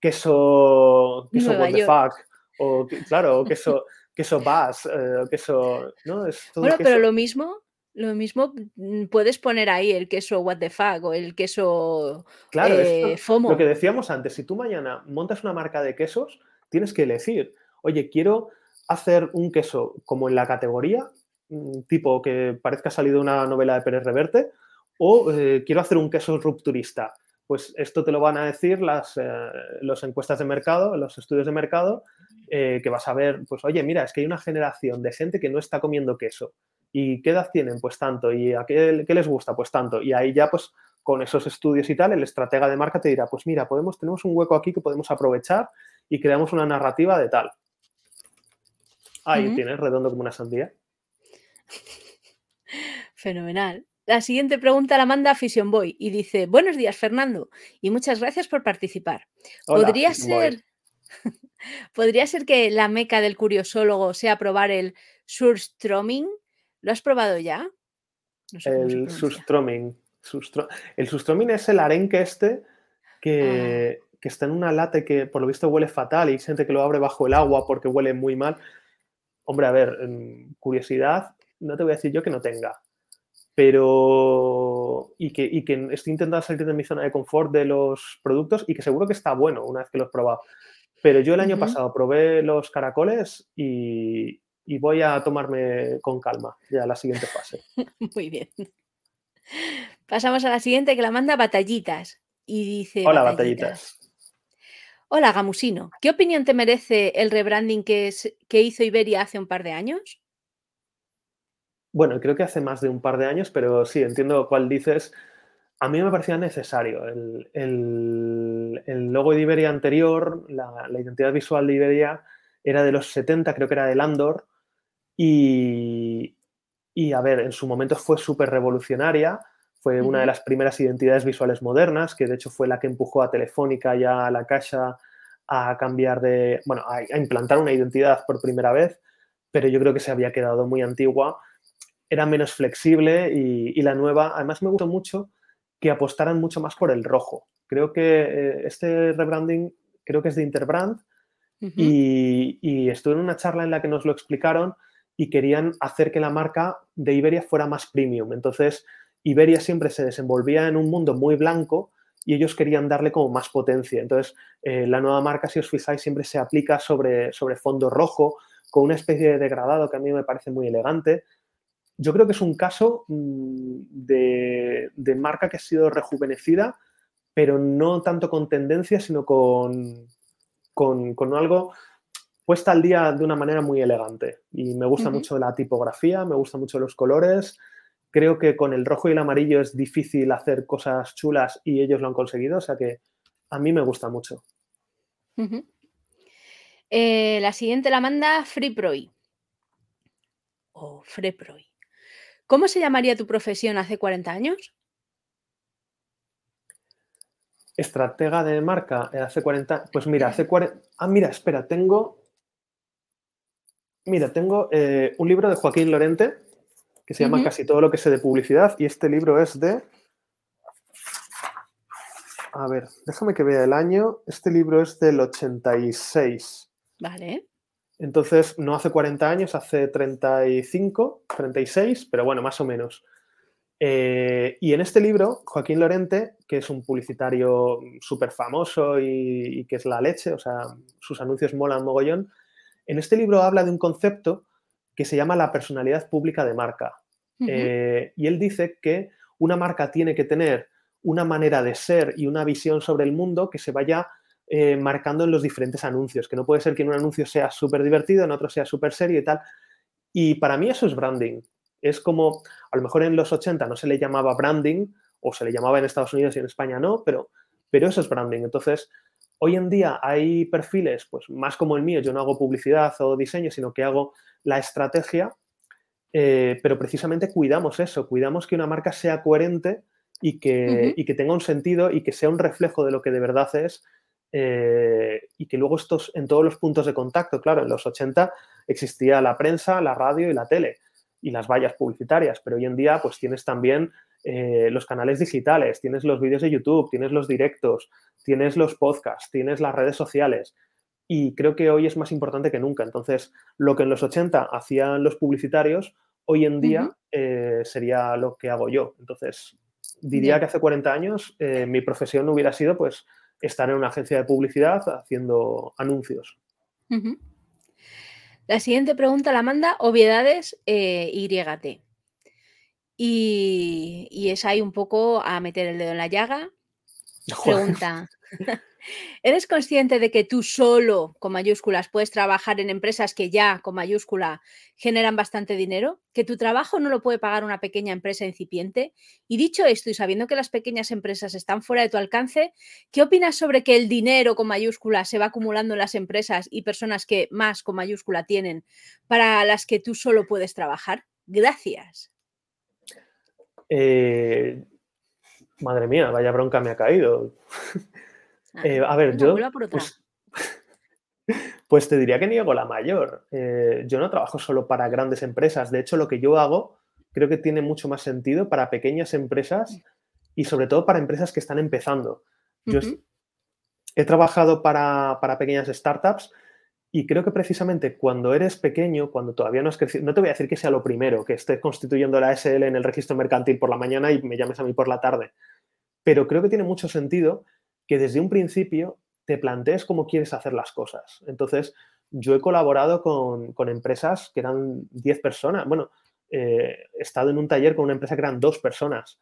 queso, queso what the fuck, o claro, (laughs) queso, queso Bass, eh, queso, ¿no? bueno, pero lo mismo lo mismo mm, puedes poner ahí el queso what the fuck o el queso claro, eh, FOMO. Lo que decíamos antes, si tú mañana montas una marca de quesos, tienes que elegir, oye, quiero hacer un queso como en la categoría, mm, tipo que parezca salido una novela de Pérez Reverte, o eh, quiero hacer un queso rupturista. Pues esto te lo van a decir las, eh, encuestas de mercado, los estudios de mercado, que vas a ver, pues oye, mira, es que hay una generación de gente que no está comiendo queso ¿Y qué edad tienen? Pues tanto. ¿Y a qué, les gusta? Pues tanto. Y ahí ya, pues con esos estudios y tal, el estratega de marca te dirá, pues mira, podemos, tenemos un hueco aquí que podemos aprovechar y creamos una narrativa de tal. Ahí tienes, redondo como una sandía. (laughs) Fenomenal. La siguiente pregunta la manda Fission Boy y dice: Buenos días, Fernando, y muchas gracias por participar. ¿Podría ser, (laughs) ¿Podría ser que la meca del curiosólogo sea probar el surstroming? ¿Lo has probado ya? el sustroming. el sustroming es el arenque este ah. que, está en una lata y que por lo visto huele fatal y hay gente que lo abre bajo el agua porque huele muy mal. Hombre, a ver, curiosidad, no te voy a decir yo que no tenga. Pero. Y que, y que estoy intentando salir de mi zona de confort de los productos y que seguro que está bueno una vez que los he probado. Pero yo el año pasado probé los caracoles y, y voy a tomarme con calma ya la siguiente fase. (laughs) Muy bien. Pasamos a la siguiente que la manda Batallitas y dice... Hola Batallitas. Hola Gamusino, ¿qué opinión te merece el rebranding que, que hizo Iberia hace un par de años? Bueno, creo que hace más de un par de años, pero sí, entiendo cuál dices. A mí me parecía necesario. El, el, logo de Iberia anterior, la, la, identidad visual de Iberia era de los 70, creo que era de Landor, y, a ver, en su momento fue súper revolucionaria, fue una de las primeras identidades visuales modernas, que de hecho fue la que empujó a Telefónica y a la Caixa a cambiar de, bueno, a, implantar una identidad por primera vez, pero yo creo que se había quedado muy antigua, era menos flexible y, la nueva, además me gustó mucho que apostaran mucho más por el rojo. Creo que eh, este rebranding, creo que es de Interbrand, y, y estuve en una charla en la que nos lo explicaron y querían hacer que la marca de Iberia fuera más premium. Entonces, Iberia siempre se desenvolvía en un mundo muy blanco y ellos querían darle como más potencia. Entonces, eh, la nueva marca, si os fijáis, siempre se aplica sobre, sobre fondo rojo, con una especie de degradado que a mí me parece muy elegante. Yo creo que es un caso mm, de, marca que ha sido rejuvenecida, pero no tanto con tendencia, sino con, con, algo puesta al día de una manera muy elegante. Y me gusta mucho la tipografía, me gustan mucho los colores. Creo que con el rojo y el amarillo es difícil hacer cosas chulas y ellos lo han conseguido, o sea que a mí me gusta mucho. Eh, la siguiente la manda FreeProy. O FreeProy. ¿Cómo se llamaría tu profesión hace 40 años? Estratega de marca eh, hace 40. Pues mira, hace 40. Ah, mira, espera, tengo. Mira, tengo eh, un libro de Joaquín Lorente que se llama Casi todo lo que sé de publicidad y este libro es de. A ver, déjame que vea el año. Este libro es del 86. Vale. Entonces, no hace 40 años, hace 35, 36, pero bueno, más o menos. Eh, y en este libro, Joaquín Lorente, que es un publicitario súper famoso y, que es la leche, o sea, sus anuncios molan mogollón, en este libro habla de un concepto que se llama la personalidad pública de marca. Eh, y él dice que una marca tiene que tener una manera de ser y una visión sobre el mundo que se vaya eh, marcando en los diferentes anuncios, que no puede ser que en un anuncio sea súper divertido, en otro sea súper serio y tal. Y para mí eso es branding. Es como, a lo mejor en los 80 no se le llamaba branding, o se le llamaba en Estados Unidos y en España no, pero, pero eso es branding. Entonces, hoy en día hay perfiles, pues más como el mío, yo no hago publicidad o diseño, sino que hago la estrategia, eh, pero precisamente cuidamos eso, cuidamos que una marca sea coherente y que, y que tenga un sentido y que sea un reflejo de lo que de verdad es eh, y que luego estos en todos los puntos de contacto, claro, en los 80 existía la prensa, la radio y la tele y las vallas publicitarias, pero hoy en día pues tienes también eh, los canales digitales, tienes los vídeos de YouTube, tienes los directos, tienes los podcasts, tienes las redes sociales y creo que hoy es más importante que nunca. Entonces, lo que en los 80 hacían los publicitarios, hoy en día eh, sería lo que hago yo. Entonces, diría que hace 40 años mi profesión hubiera sido pues estar en una agencia de publicidad haciendo anuncios. La siguiente pregunta la manda Obviedades eh, YT. Y, y es ahí un poco a meter el dedo en la llaga. (laughs) Pregunta. (laughs) ¿Eres consciente de que tú solo, con mayúsculas, puedes trabajar en empresas que ya, con mayúscula, generan bastante dinero? ¿Que tu trabajo no lo puede pagar una pequeña empresa incipiente? Y dicho esto, y sabiendo que las pequeñas empresas están fuera de tu alcance, ¿qué opinas sobre que el dinero con mayúscula se va acumulando en las empresas y personas que más con mayúscula tienen para las que tú solo puedes trabajar? Gracias. Eh, madre mía, vaya bronca me ha caído. Eh, a ver, yo. Pues, (laughs) pues, te diría que niego la mayor. Eh, yo no trabajo solo para grandes empresas. De hecho, lo que yo hago creo que tiene mucho más sentido para pequeñas empresas y sobre todo para empresas que están empezando. Yo he trabajado para, pequeñas startups y creo que precisamente cuando eres pequeño, cuando todavía no has crecido, no te voy a decir que sea lo primero, que estés constituyendo la SL en el registro mercantil por la mañana y me llames a mí por la tarde, pero creo que tiene mucho sentido que desde un principio te plantees cómo quieres hacer las cosas. Entonces, yo he colaborado con, empresas que eran 10 personas. Bueno, eh, he estado en un taller con una empresa que eran dos personas.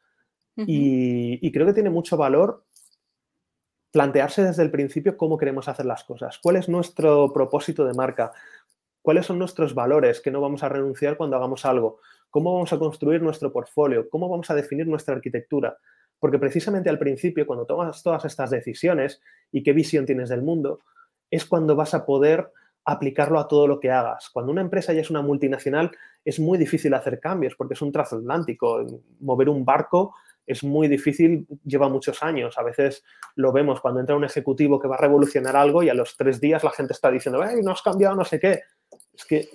y, creo que tiene mucho valor plantearse desde el principio cómo queremos hacer las cosas. ¿Cuál es nuestro propósito de marca? ¿Cuáles son nuestros valores que no vamos a renunciar cuando hagamos algo? ¿Cómo vamos a construir nuestro portfolio? ¿Cómo vamos a definir nuestra arquitectura? Porque precisamente al principio, cuando tomas todas estas decisiones y qué visión tienes del mundo, es cuando vas a poder aplicarlo a todo lo que hagas. Cuando una empresa ya es una multinacional, es muy difícil hacer cambios porque es un transatlántico. Mover un barco es muy difícil, lleva muchos años. A veces lo vemos cuando entra un ejecutivo que va a revolucionar algo y a los tres días la gente está diciendo, ¡ay, no has cambiado no sé qué! Es que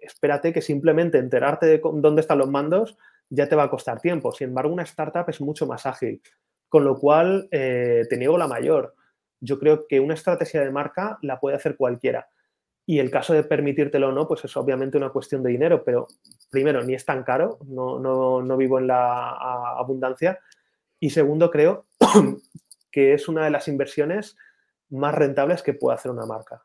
espérate que simplemente enterarte de dónde están los mandos ya te va a costar tiempo. Sin embargo, una startup es mucho más ágil, con lo cual eh, te niego la mayor. Yo creo que una estrategia de marca la puede hacer cualquiera. Y el caso de permitírtelo o no, pues es obviamente una cuestión de dinero, pero primero, ni es tan caro, no, no vivo en la abundancia. Y segundo, creo (clears throat) que es una de las inversiones más rentables que puede hacer una marca.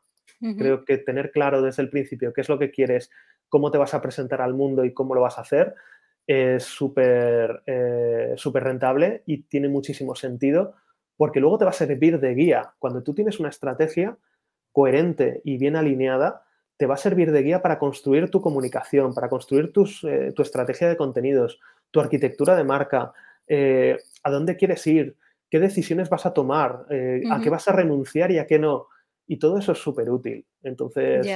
Creo que tener claro desde el principio qué es lo que quieres, cómo te vas a presentar al mundo y cómo lo vas a hacer, es súper eh, rentable y tiene muchísimo sentido porque luego te va a servir de guía. Cuando tú tienes una estrategia coherente y bien alineada, te va a servir de guía para construir tu comunicación, para construir eh, tu estrategia de contenidos, tu arquitectura de marca, eh, a dónde quieres ir, qué decisiones vas a tomar, a qué vas a renunciar y a qué no. Y todo eso es súper útil. Entonces,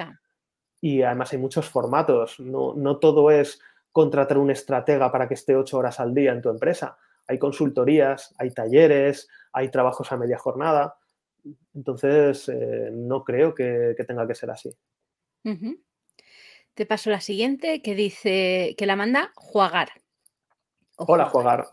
y además hay muchos formatos. No, no todo es contratar un estratega para que esté ocho horas al día en tu empresa. Hay consultorías, hay talleres, hay trabajos a media jornada. Entonces, eh, no creo que, tenga que ser así. Te paso la siguiente que dice que la manda Juagar. Hola, Juagar.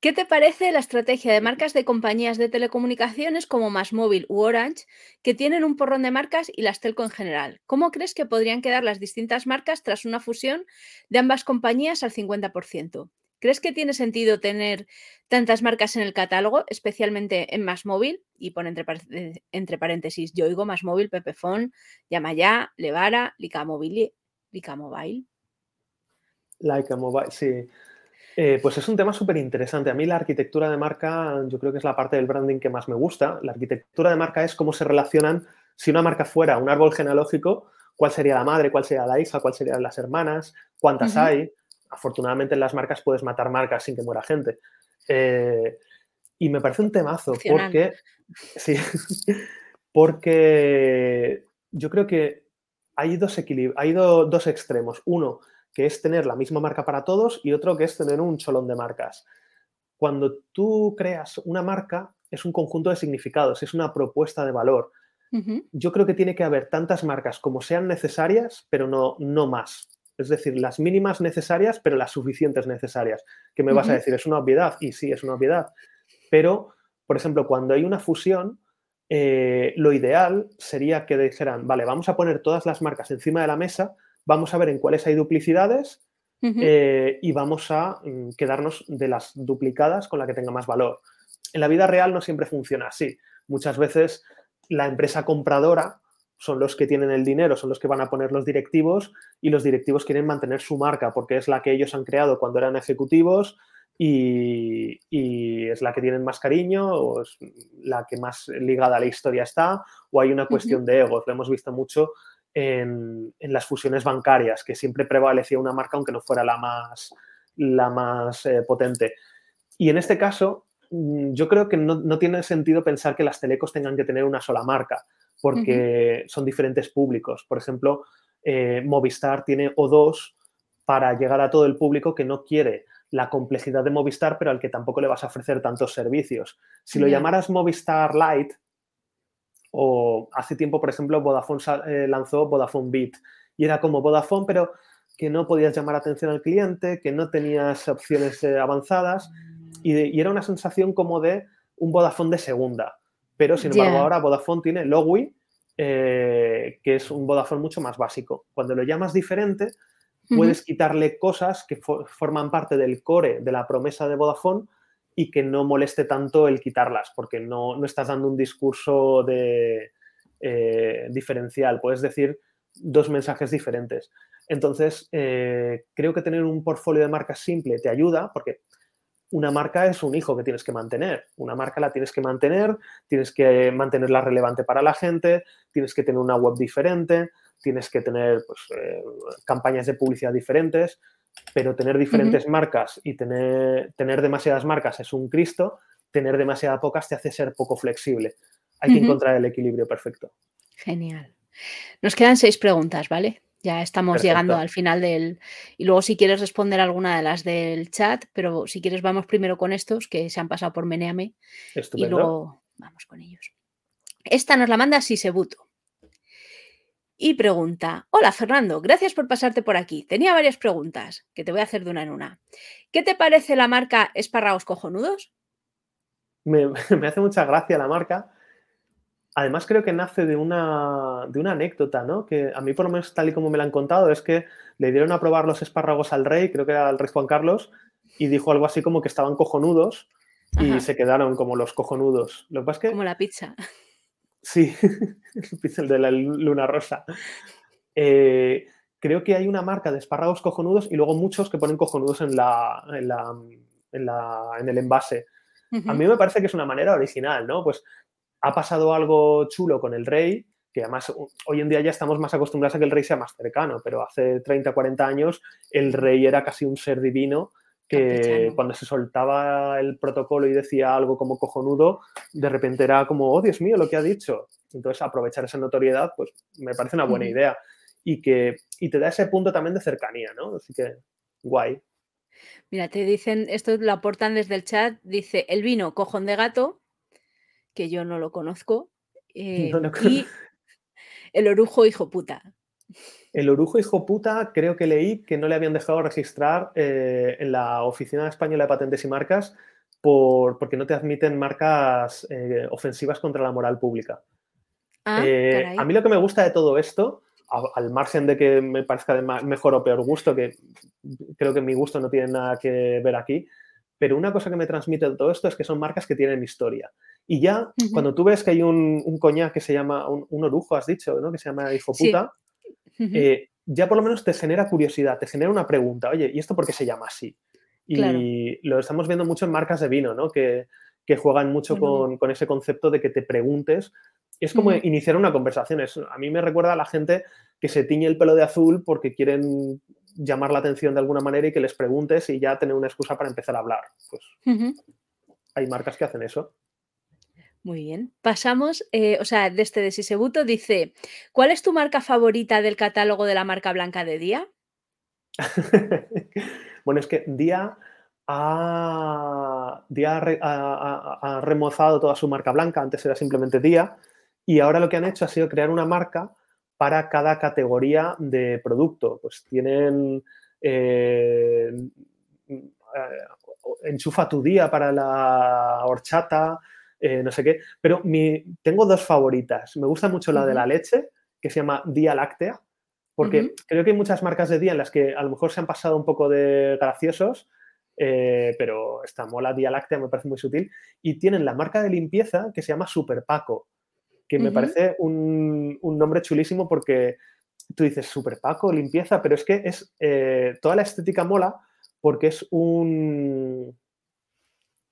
¿Qué te parece la estrategia de marcas de compañías de telecomunicaciones como Másmóvil u Orange, que tienen un porrón de marcas y las telco en general? ¿Cómo crees que podrían quedar las distintas marcas tras una fusión de ambas compañías al 50%? ¿Crees que tiene sentido tener tantas marcas en el catálogo, especialmente en Másmóvil? Y pone entre, entre paréntesis, yo oigo Másmóvil, Pepefon, Yamaya, Levara, Lica Mobile. Lica Mobile. Sí. Eh, pues es un tema súper interesante. A mí la arquitectura de marca, yo creo que es la parte del branding que más me gusta. La arquitectura de marca es cómo se relacionan, si una marca fuera un árbol genealógico, cuál sería la madre, cuál sería la hija, cuáles serían las hermanas, cuántas hay. Afortunadamente en las marcas puedes matar marcas sin que muera gente. Eh, y me parece un temazo porque, sí, (laughs) porque yo creo que hay dos, hay dos extremos. Uno, que es tener la misma marca para todos, y otro que es tener un cholón de marcas. Cuando tú creas una marca, es un conjunto de significados, es una propuesta de valor. Yo creo que tiene que haber tantas marcas como sean necesarias, pero no, no más. Es decir, las mínimas necesarias, pero las suficientes necesarias. ¿Qué me vas a decir? ¿Es una obviedad? Y sí, es una obviedad. Pero, por ejemplo, cuando hay una fusión, eh, lo ideal sería que dijeran, vale, vamos a poner todas las marcas encima de la mesa vamos a ver en cuáles hay duplicidades eh, y vamos a mm, quedarnos de las duplicadas con la que tenga más valor. En la vida real no siempre funciona así. Muchas veces la empresa compradora son los que tienen el dinero, son los que van a poner los directivos y los directivos quieren mantener su marca porque es la que ellos han creado cuando eran ejecutivos y, es la que tienen más cariño o es la que más ligada a la historia está o hay una cuestión de egos. Lo hemos visto mucho en, las fusiones bancarias, que siempre prevalecía una marca aunque no fuera la más, la más eh, potente. Y en este caso, yo creo que no, tiene sentido pensar que las telecos tengan que tener una sola marca, porque son diferentes públicos. Por ejemplo, eh, Movistar tiene O2 para llegar a todo el público que no quiere la complejidad de Movistar, pero al que tampoco le vas a ofrecer tantos servicios. Si lo llamaras Movistar Lite, o hace tiempo, por ejemplo, Vodafone eh, lanzó Vodafone Beat y era como Vodafone, pero que no podías llamar atención al cliente, que no tenías opciones eh, avanzadas y, era una sensación como de un Vodafone de segunda. Pero, sin embargo, ahora Vodafone tiene Logui, eh, que es un Vodafone mucho más básico. Cuando lo llamas diferente, puedes quitarle cosas que forman parte del core de la promesa de Vodafone y que no moleste tanto el quitarlas, porque no, estás dando un discurso de, eh, diferencial, puedes decir dos mensajes diferentes. Entonces, eh, creo que tener un portfolio de marcas simple te ayuda porque una marca es un hijo que tienes que mantener. Una marca la tienes que mantener, tienes que mantenerla relevante para la gente, tienes que tener una web diferente, tienes que tener pues, eh, campañas de publicidad diferentes pero tener diferentes marcas y tener, tener demasiadas marcas es un Cristo, tener demasiadas pocas te hace ser poco flexible. Hay que encontrar el equilibrio perfecto. Genial. Nos quedan seis preguntas, ¿vale? Ya estamos llegando al final del... Y luego si quieres responder alguna de las del chat, pero si quieres vamos primero con estos que se han pasado por Meneame. Y luego vamos con ellos. Esta nos la manda Sisebuto y pregunta, hola Fernando, gracias por pasarte por aquí. Tenía varias preguntas que te voy a hacer de una en una. ¿Qué te parece la marca Espárragos Cojonudos? (laughs) Me, hace mucha gracia la marca además creo que nace de una, de una anécdota, ¿no? Que a mí por lo menos tal y como me la han contado es que le dieron a probar los espárragos al rey, creo que era el rey Juan Carlos, y dijo algo así como que estaban cojonudos y Ajá. se quedaron como los cojonudos. Lo que pasa es que Como la pizza. Sí, (laughs) el de la luna rosa. Eh, creo que hay una marca de espárragos cojonudos y luego muchos que ponen cojonudos en, la, en, la, en, la, en el envase. A mí me parece que es una manera original, ¿no? Pues ha pasado algo chulo con el rey, que además hoy en día ya estamos más acostumbrados a que el rey sea más cercano, pero hace 30, 40 años el rey era casi un ser divino que Campechano. cuando se soltaba el protocolo y decía algo como cojonudo, de repente era como, oh Dios mío, lo que ha dicho. Entonces, aprovechar esa notoriedad, pues me parece una buena idea. Y que y te da ese punto también de cercanía, ¿no? Así que, guay. Mira, te dicen, esto lo aportan desde el chat, dice el vino cojón de gato, que yo no lo conozco, (laughs) eh, No, no. y el orujo hijo puta. El orujo hijo puta, creo que leí que no le habían dejado registrar eh, en la Oficina Española de Patentes y Marcas por, porque no te admiten marcas eh, ofensivas contra la moral pública. Ah, Eh, a mí lo que me gusta de todo esto, a- al margen de que me parezca de mejor o peor gusto, que creo que mi gusto no tiene nada que ver aquí, pero una cosa que me transmite de todo esto es que son marcas que tienen historia. Y ya cuando tú ves que hay un, un coñac que se llama, un, un orujo, has dicho, ¿no? Que se llama hijo Sí. puta, eh, ya por lo menos te genera curiosidad, te genera una pregunta, oye, ¿y esto por qué se llama así? Y Claro. lo estamos viendo mucho en marcas de vino, ¿no? Que, que juegan mucho con, con ese concepto de que te preguntes. Es como iniciar una conversación. Es- a mí me recuerda a la gente que se tiñe el pelo de azul porque quieren llamar la atención de alguna manera y que les preguntes y ya tener una excusa para empezar a hablar. Pues hay marcas que hacen eso. Muy bien. Pasamos, eh, o sea, de este de Sisebuto dice, ¿cuál es tu marca favorita del catálogo de la marca blanca de Día? (laughs) bueno, es que Día ha, Día ha remozado toda su marca blanca, antes era simplemente Día, y ahora lo que han hecho ha sido crear una marca para cada categoría de producto. Pues tienen eh, eh, enchufa tu día para la horchata, eh, no sé qué, pero mi, tengo dos favoritas. Me gusta mucho la de la leche, que se llama Día Láctea, porque creo que hay muchas marcas de día en las que a lo mejor se han pasado un poco de graciosos, eh, pero esta mola Día Láctea me parece muy sutil. Y tienen la marca de limpieza que se llama Super Paco, que me parece un, un nombre chulísimo porque tú dices Super Paco, limpieza, pero es que es eh, toda la estética mola porque es un,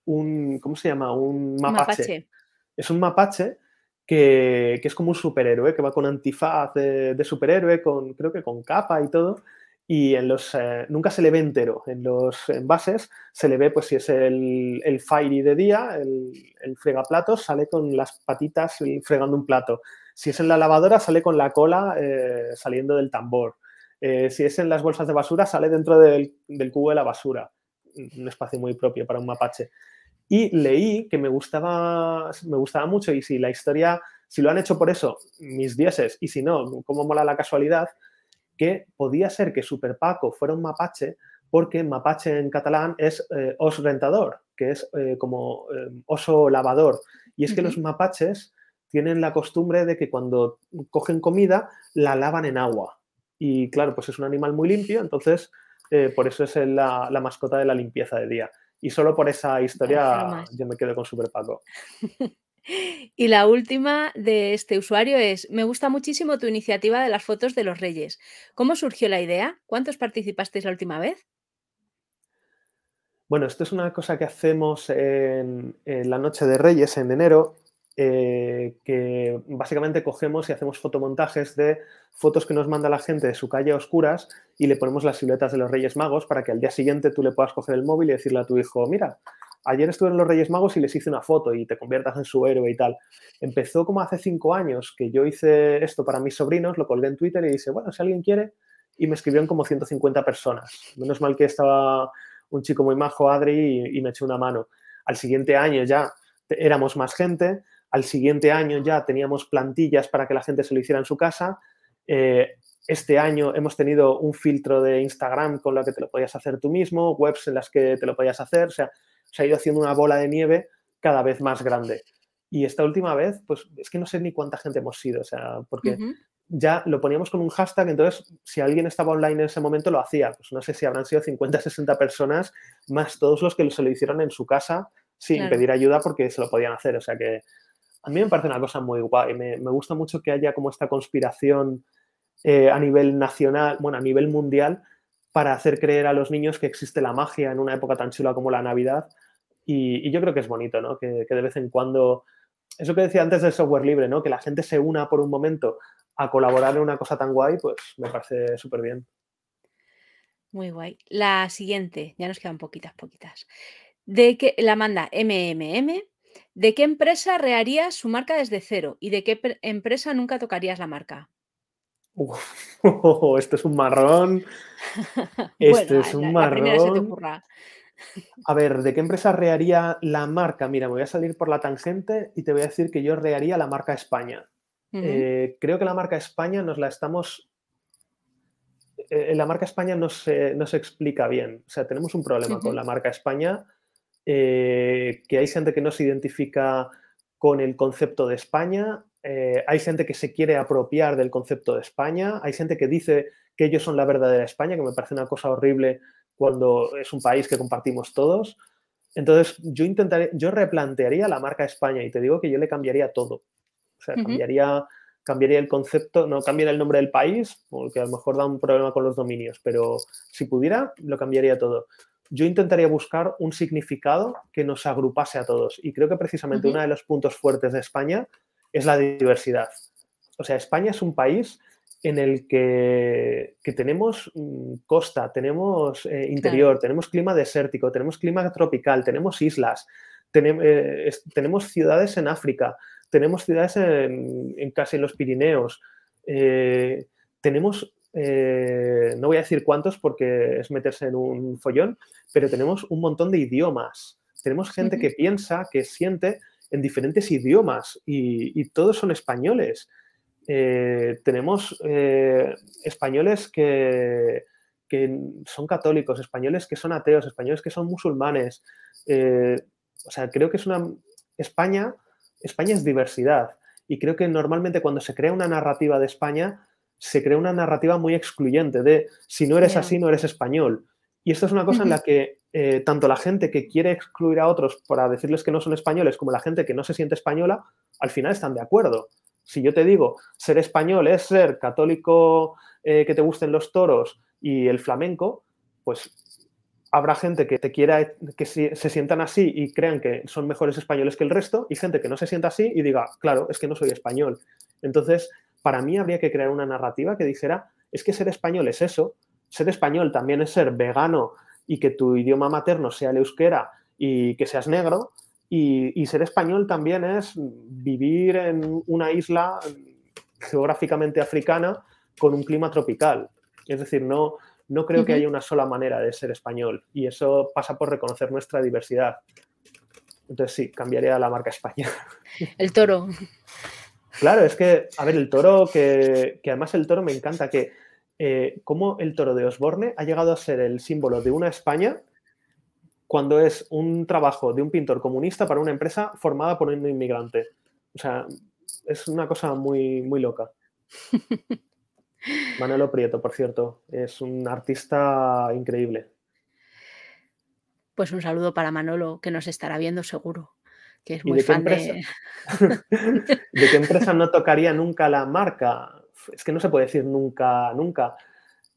un ¿cómo se llama? Un mapache. Mapache. Es un mapache que, que es como un superhéroe, que va con antifaz de, de superhéroe, con, creo que con capa y todo. Y en los, eh, nunca se le ve entero. En los envases se le ve, pues si es el, el Fairy de día, el, el fregaplatos, sale con las patitas fregando un plato. Si es en la lavadora, sale con la cola eh, saliendo del tambor. Eh, si es en las bolsas de basura, sale dentro del, del cubo de la basura. Un espacio muy propio para un mapache. Y leí que me gustaba, me gustaba mucho y si la historia, si lo han hecho por eso, mis dieces, y si no, cómo mola la casualidad, que podía ser que Super Paco fuera un mapache porque mapache en catalán es eh, os rentador, que es eh, como eh, oso lavador. Y es que los mapaches tienen la costumbre de que cuando cogen comida la lavan en agua. Y claro, pues es un animal muy limpio, entonces eh, por eso es la mascota de la limpieza de día. Y solo por esa historia yo me quedo con Super Paco. (laughs) Y la última de este usuario es, me gusta muchísimo tu iniciativa de las fotos de los reyes. ¿Cómo surgió la idea? ¿Cuántos participasteis la última vez? Bueno, esto es una cosa que hacemos en, en la noche de Reyes, en enero, eh, que básicamente cogemos y hacemos fotomontajes de fotos que nos manda la gente de su calle a oscuras y le ponemos las siluetas de los Reyes Magos para que al día siguiente tú le puedas coger el móvil y decirle a tu hijo, mira, ayer estuve en los Reyes Magos y les hice una foto y te conviertas en su héroe y tal. Empezó como hace cinco años que yo hice esto para mis sobrinos, lo colgué en Twitter y dije, bueno, si alguien quiere, y me escribieron como 150 personas. Menos mal que estaba un chico muy majo, Adri, y, y me echó una mano. Al siguiente año ya éramos más gente, al siguiente año ya teníamos plantillas para que la gente se lo hiciera en su casa. Eh, este año hemos tenido un filtro de Instagram con lo que te lo podías hacer tú mismo, webs en las que te lo podías hacer, o sea, se ha ido haciendo una bola de nieve cada vez más grande. Y esta última vez, pues es que no sé ni cuánta gente hemos sido, o sea, porque ya lo poníamos con un hashtag, entonces si alguien estaba online en ese momento lo hacía. Pues no sé si habrán sido 50, 60 personas, más todos los que se lo hicieron en su casa sin pedir ayuda porque se lo podían hacer. O sea que a mí me parece una cosa muy guay. Me, gusta mucho que haya como esta conspiración eh, a nivel nacional, bueno, a nivel mundial, para hacer creer a los niños que existe la magia en una época tan chula como la Navidad. Y, yo creo que es bonito, ¿no? Que, que de vez en cuando eso que decía antes del software libre, ¿no? Que la gente se una por un momento a colaborar en una cosa tan guay, pues me parece súper bien. Muy guay. La siguiente, ya nos quedan poquitas, poquitas. De que la manda MMM. ¿De qué empresa rearías su marca desde cero? ¿Y de qué empresa nunca tocarías la marca? (laughs) esto es un marrón. (laughs) Esto es un marrón. A ver, ¿de qué empresa rearía la marca? Mira, me voy a salir por la tangente y te voy a decir que yo rearía la marca España. Eh, creo que la marca España nos la estamos... Eh, la marca España no se, no se, explica bien. O sea, tenemos un problema con la marca España, eh, que hay gente que no se identifica con el concepto de España, hay gente que se quiere apropiar del concepto de España, hay gente que dice que ellos son la verdadera España, que me parece una cosa horrible cuando es un país que compartimos todos. Entonces, yo intentaría, yo replantearía la marca España y te digo que yo le cambiaría todo. O sea, cambiaría, cambiaría el concepto, no cambiaría el nombre del país, porque a lo mejor da un problema con los dominios, pero si pudiera, lo cambiaría todo. Yo intentaría buscar un significado que nos agrupase a todos. Y creo que precisamente uno de los puntos fuertes de España es la diversidad. O sea, España es un país en el que, tenemos mm, costa, tenemos eh, interior, tenemos clima desértico, tenemos clima tropical, tenemos islas, eh, tenemos ciudades en África, tenemos ciudades en, casi en los Pirineos, eh, tenemos, eh, no voy a decir cuántos porque es meterse en un follón, pero tenemos un montón de idiomas. Tenemos gente que piensa, que siente en diferentes idiomas y, todos son españoles. Eh, tenemos españoles que, que, son católicos, españoles que son ateos, españoles que son musulmanes. o sea, creo que es una... España España es diversidad y creo que normalmente cuando se crea una narrativa de España, se crea una narrativa muy excluyente de si no eres así, no eres español. Y esto es una cosa en la que eh, tanto la gente que quiere excluir a otros para decirles que no son españoles como la gente que no se siente española, al final están de acuerdo. Si yo te digo, ser español es ser católico, eh, que te gusten los toros y el flamenco, pues habrá gente que te quiera, que se, sientan así y crean que son mejores españoles que el resto, y gente que no se sienta así y diga, claro, es que no soy español. Entonces, para mí habría que crear una narrativa que dijera, es que ser español es eso, ser español también es ser vegano y que tu idioma materno sea el euskera y que seas negro, y, y ser español también es vivir en una isla geográficamente africana con un clima tropical. Es decir, no, no creo que haya una sola manera de ser español y eso pasa por reconocer nuestra diversidad. Entonces sí, cambiaría la marca España. El toro. Claro, es que, a ver, el toro, que, además el toro me encanta, que eh, cómo el toro de Osborne ha llegado a ser el símbolo de una España cuando es un trabajo de un pintor comunista para una empresa formada por un inmigrante. O sea, es una cosa muy, muy loca. (laughs) Manolo Prieto, por cierto, es un artista increíble. Pues un saludo para Manolo, que nos estará viendo seguro, que es muy fan de... (laughs) ¿De qué empresa no tocaría nunca la marca? Es que no se puede decir nunca, nunca.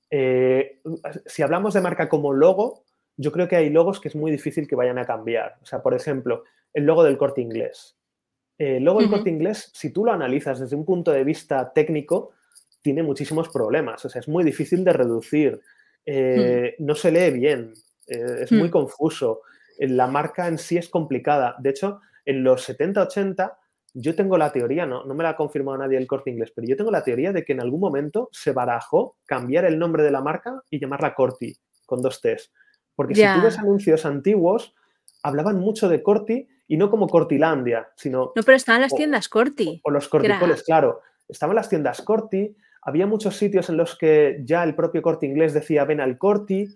Eh, si hablamos de marca como logo, yo creo que hay logos que es muy difícil que vayan a cambiar. O sea, por ejemplo, el logo del corte inglés. El logo del corte inglés, si tú lo analizas desde un punto de vista técnico, tiene muchísimos problemas. O sea, es muy difícil de reducir. Eh, hmm. No se lee bien. Eh, es muy hmm. confuso. Eh, la marca en sí es complicada. De hecho, en los 70-80, yo tengo la teoría, no, no me la ha confirmado nadie el corte inglés, pero yo tengo la teoría de que en algún momento se barajó cambiar el nombre de la marca y llamarla Corti, con dos T's. Porque si tú ves anuncios antiguos, hablaban mucho de Corti y no como Cortilandia, sino... No, pero estaban las tiendas Corti. O, o los corticoles, claro. Estaban las tiendas Corti, había muchos sitios en los que ya el propio corte inglés decía ven al corti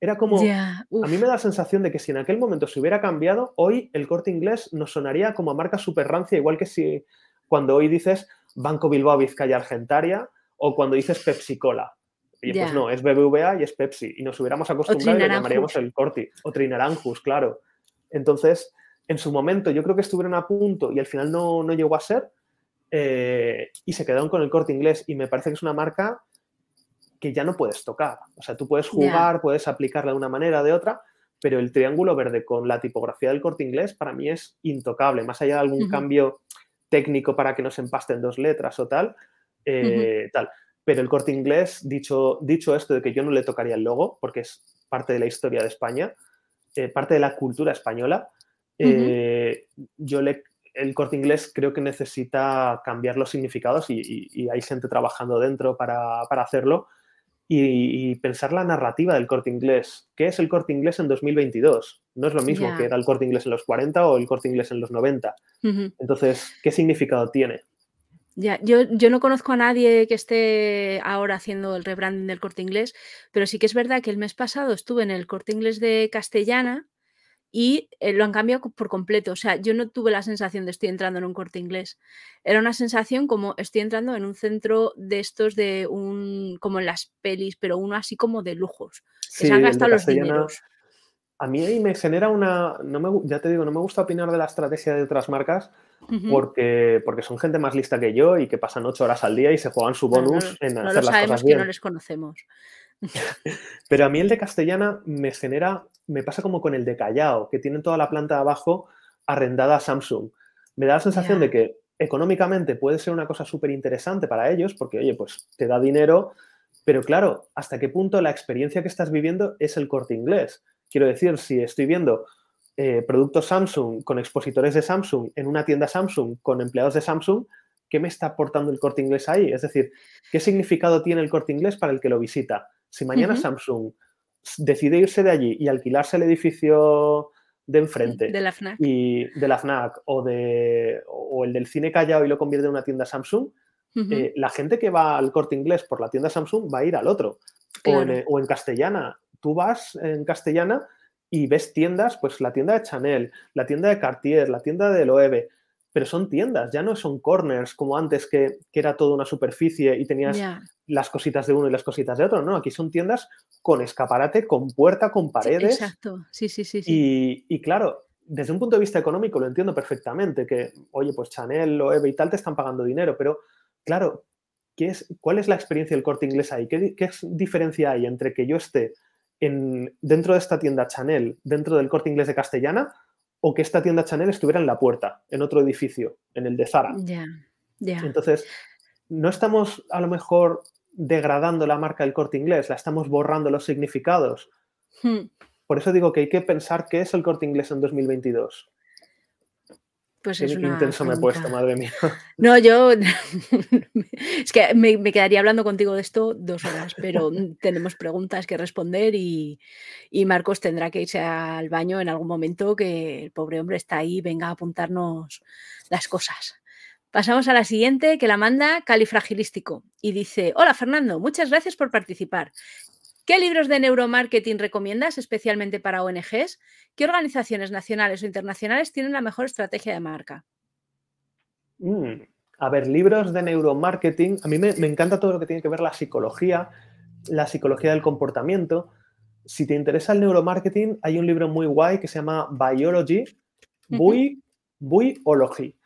Era como, a mí me da la sensación de que si en aquel momento se hubiera cambiado, hoy el corte inglés nos sonaría como a marca super rancia, igual que si cuando hoy dices Banco Bilbao Vizcaya Argentaria o cuando dices Pepsi Cola. Y pues no, es BBVA y es Pepsi. Y nos hubiéramos acostumbrado y le llamaríamos el Corti. O Trinaranjus, claro. Entonces, en su momento yo creo que estuvieron a punto y al final no, no llegó a ser. Eh, y se quedaron con el corte inglés. Y me parece que es una marca que ya no puedes tocar. O sea, tú puedes jugar, puedes aplicarla de una manera o de otra, pero el triángulo verde con la tipografía del corte inglés para mí es intocable. Más allá de algún cambio técnico para que no se empasten dos letras o tal, eh, tal. Pero el corte inglés, dicho, dicho esto de que yo no le tocaría el logo, porque es parte de la historia de España, eh, parte de la cultura española, eh, yo le, el corte inglés creo que necesita cambiar los significados y, hay gente trabajando dentro para, hacerlo. Y, pensar la narrativa del corte inglés. ¿Qué es el corte inglés en 2022? No es lo mismo que era el corte inglés en los 40 o el corte inglés en los 90. Entonces, ¿qué significado tiene? Ya, yo, yo no conozco a nadie que esté ahora haciendo el rebranding del corte inglés, pero sí que es verdad que el mes pasado estuve en el corte inglés de Castellana y eh, lo han cambiado por completo. O sea, yo no tuve la sensación de estoy entrando en un corte inglés. Era una sensación como estoy entrando en un centro de estos de un, como en las pelis, pero uno así como de lujos. se han gastado los dineros. A mí me genera una, no me, ya te digo, no me gusta opinar de la estrategia de otras marcas, porque, porque son gente más lista que yo y que pasan ocho horas al día y se juegan su bonus en hacer las cosas bien. que no les conocemos. Pero a mí el de Castellana me genera, me pasa como con el de Callao, que tienen toda la planta de abajo arrendada a Samsung. Me da la sensación de que económicamente puede ser una cosa súper interesante para ellos, porque, oye, pues te da dinero, pero claro, ¿hasta qué punto la experiencia que estás viviendo es el corte inglés? Quiero decir, si estoy viendo eh, productos Samsung con expositores de Samsung en una tienda Samsung con empleados de Samsung, ¿qué me está aportando el corte inglés ahí? Es decir, ¿qué significado tiene el corte inglés para el que lo visita? Si mañana Samsung decide irse de allí y alquilarse el edificio de enfrente de la FNAC. y de la FNAC o, de, o el del cine callao y lo convierte en una tienda Samsung, eh, la gente que va al corte inglés por la tienda Samsung va a ir al otro. O, en, o, en, castellana. Tú vas en castellana y ves tiendas, pues la tienda de Chanel, la tienda de Cartier, la tienda de Loewe, pero son tiendas, ya no son corners como antes que, era toda una superficie y tenías las cositas de uno y las cositas de otro, no, aquí son tiendas con escaparate, con puerta, con paredes. exacto, sí, sí, sí. sí. Y, claro, desde un punto de vista económico lo entiendo perfectamente, que, oye, pues Chanel, Loewe y tal te están pagando dinero, pero claro, ¿qué es, ¿cuál es la experiencia del corte inglés ahí? ¿Qué, ¿Qué diferencia hay entre que yo esté dentro de esta tienda Chanel, dentro del corte inglés de Castellana, o que esta tienda Chanel estuviera en la puerta, en otro edificio, en el de Zara. Ya, ya. Entonces, no estamos a lo mejor degradando la marca del corte inglés, la estamos borrando los significados. Hmm. Por eso digo que hay que pensar qué es el corte inglés en 2022. Pues es una intenso me he puesto, madre mía. (laughs) No, yo (laughs) es que me, quedaría hablando contigo de esto dos horas, pero tenemos preguntas que responder y, Marcos tendrá que irse al baño en algún momento que el pobre hombre está ahí, venga a apuntarnos las cosas. Pasamos a la siguiente que la manda Califragilístico y dice, hola Fernando, muchas gracias por participar. ¿Qué libros de neuromarketing recomiendas especialmente para ONGs? ¿Qué organizaciones nacionales o internacionales tienen la mejor estrategia de marca? Mm, a ver, libros de neuromarketing. A mí me, encanta todo lo que tiene que ver la psicología, la psicología del comportamiento. Si te interesa el neuromarketing, hay un libro muy guay que se llama Biology, Biology.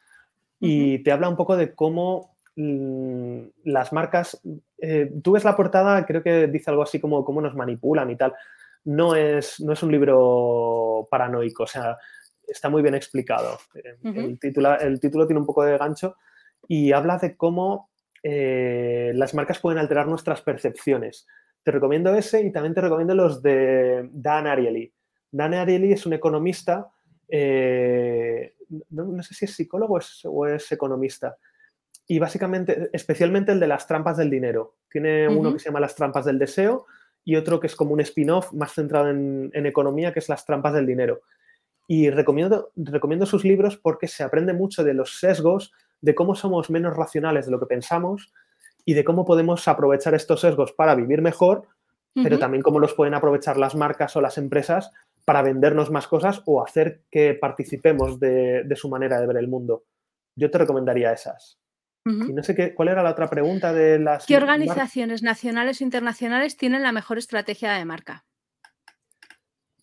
Y te habla un poco de cómo las marcas eh, tú ves la portada, creo que dice algo así como cómo nos manipulan y tal. No es, no es un libro paranoico, o sea, está muy bien explicado. Eh, el, título, el título tiene un poco de gancho y habla de cómo eh, las marcas pueden alterar nuestras percepciones. Te recomiendo ese y también te recomiendo los de Dan Ariely. Dan Ariely es un economista, no, sé si es psicólogo o es economista, y básicamente, especialmente el de las trampas del dinero. Tiene uno que se llama Las trampas del deseo y otro que es como un spin-off más centrado en, economía, que es Las trampas del dinero. Y recomiendo, recomiendo sus libros porque se aprende mucho de los sesgos, de cómo somos menos racionales de lo que pensamos y de cómo podemos aprovechar estos sesgos para vivir mejor pero también cómo los pueden aprovechar las marcas o las empresas para vendernos más cosas o hacer que participemos de, su manera de ver el mundo. Yo te recomendaría esas. Y no sé qué, cuál era la otra pregunta de las. ¿Qué organizaciones nacionales o internacionales tienen la mejor estrategia de marca?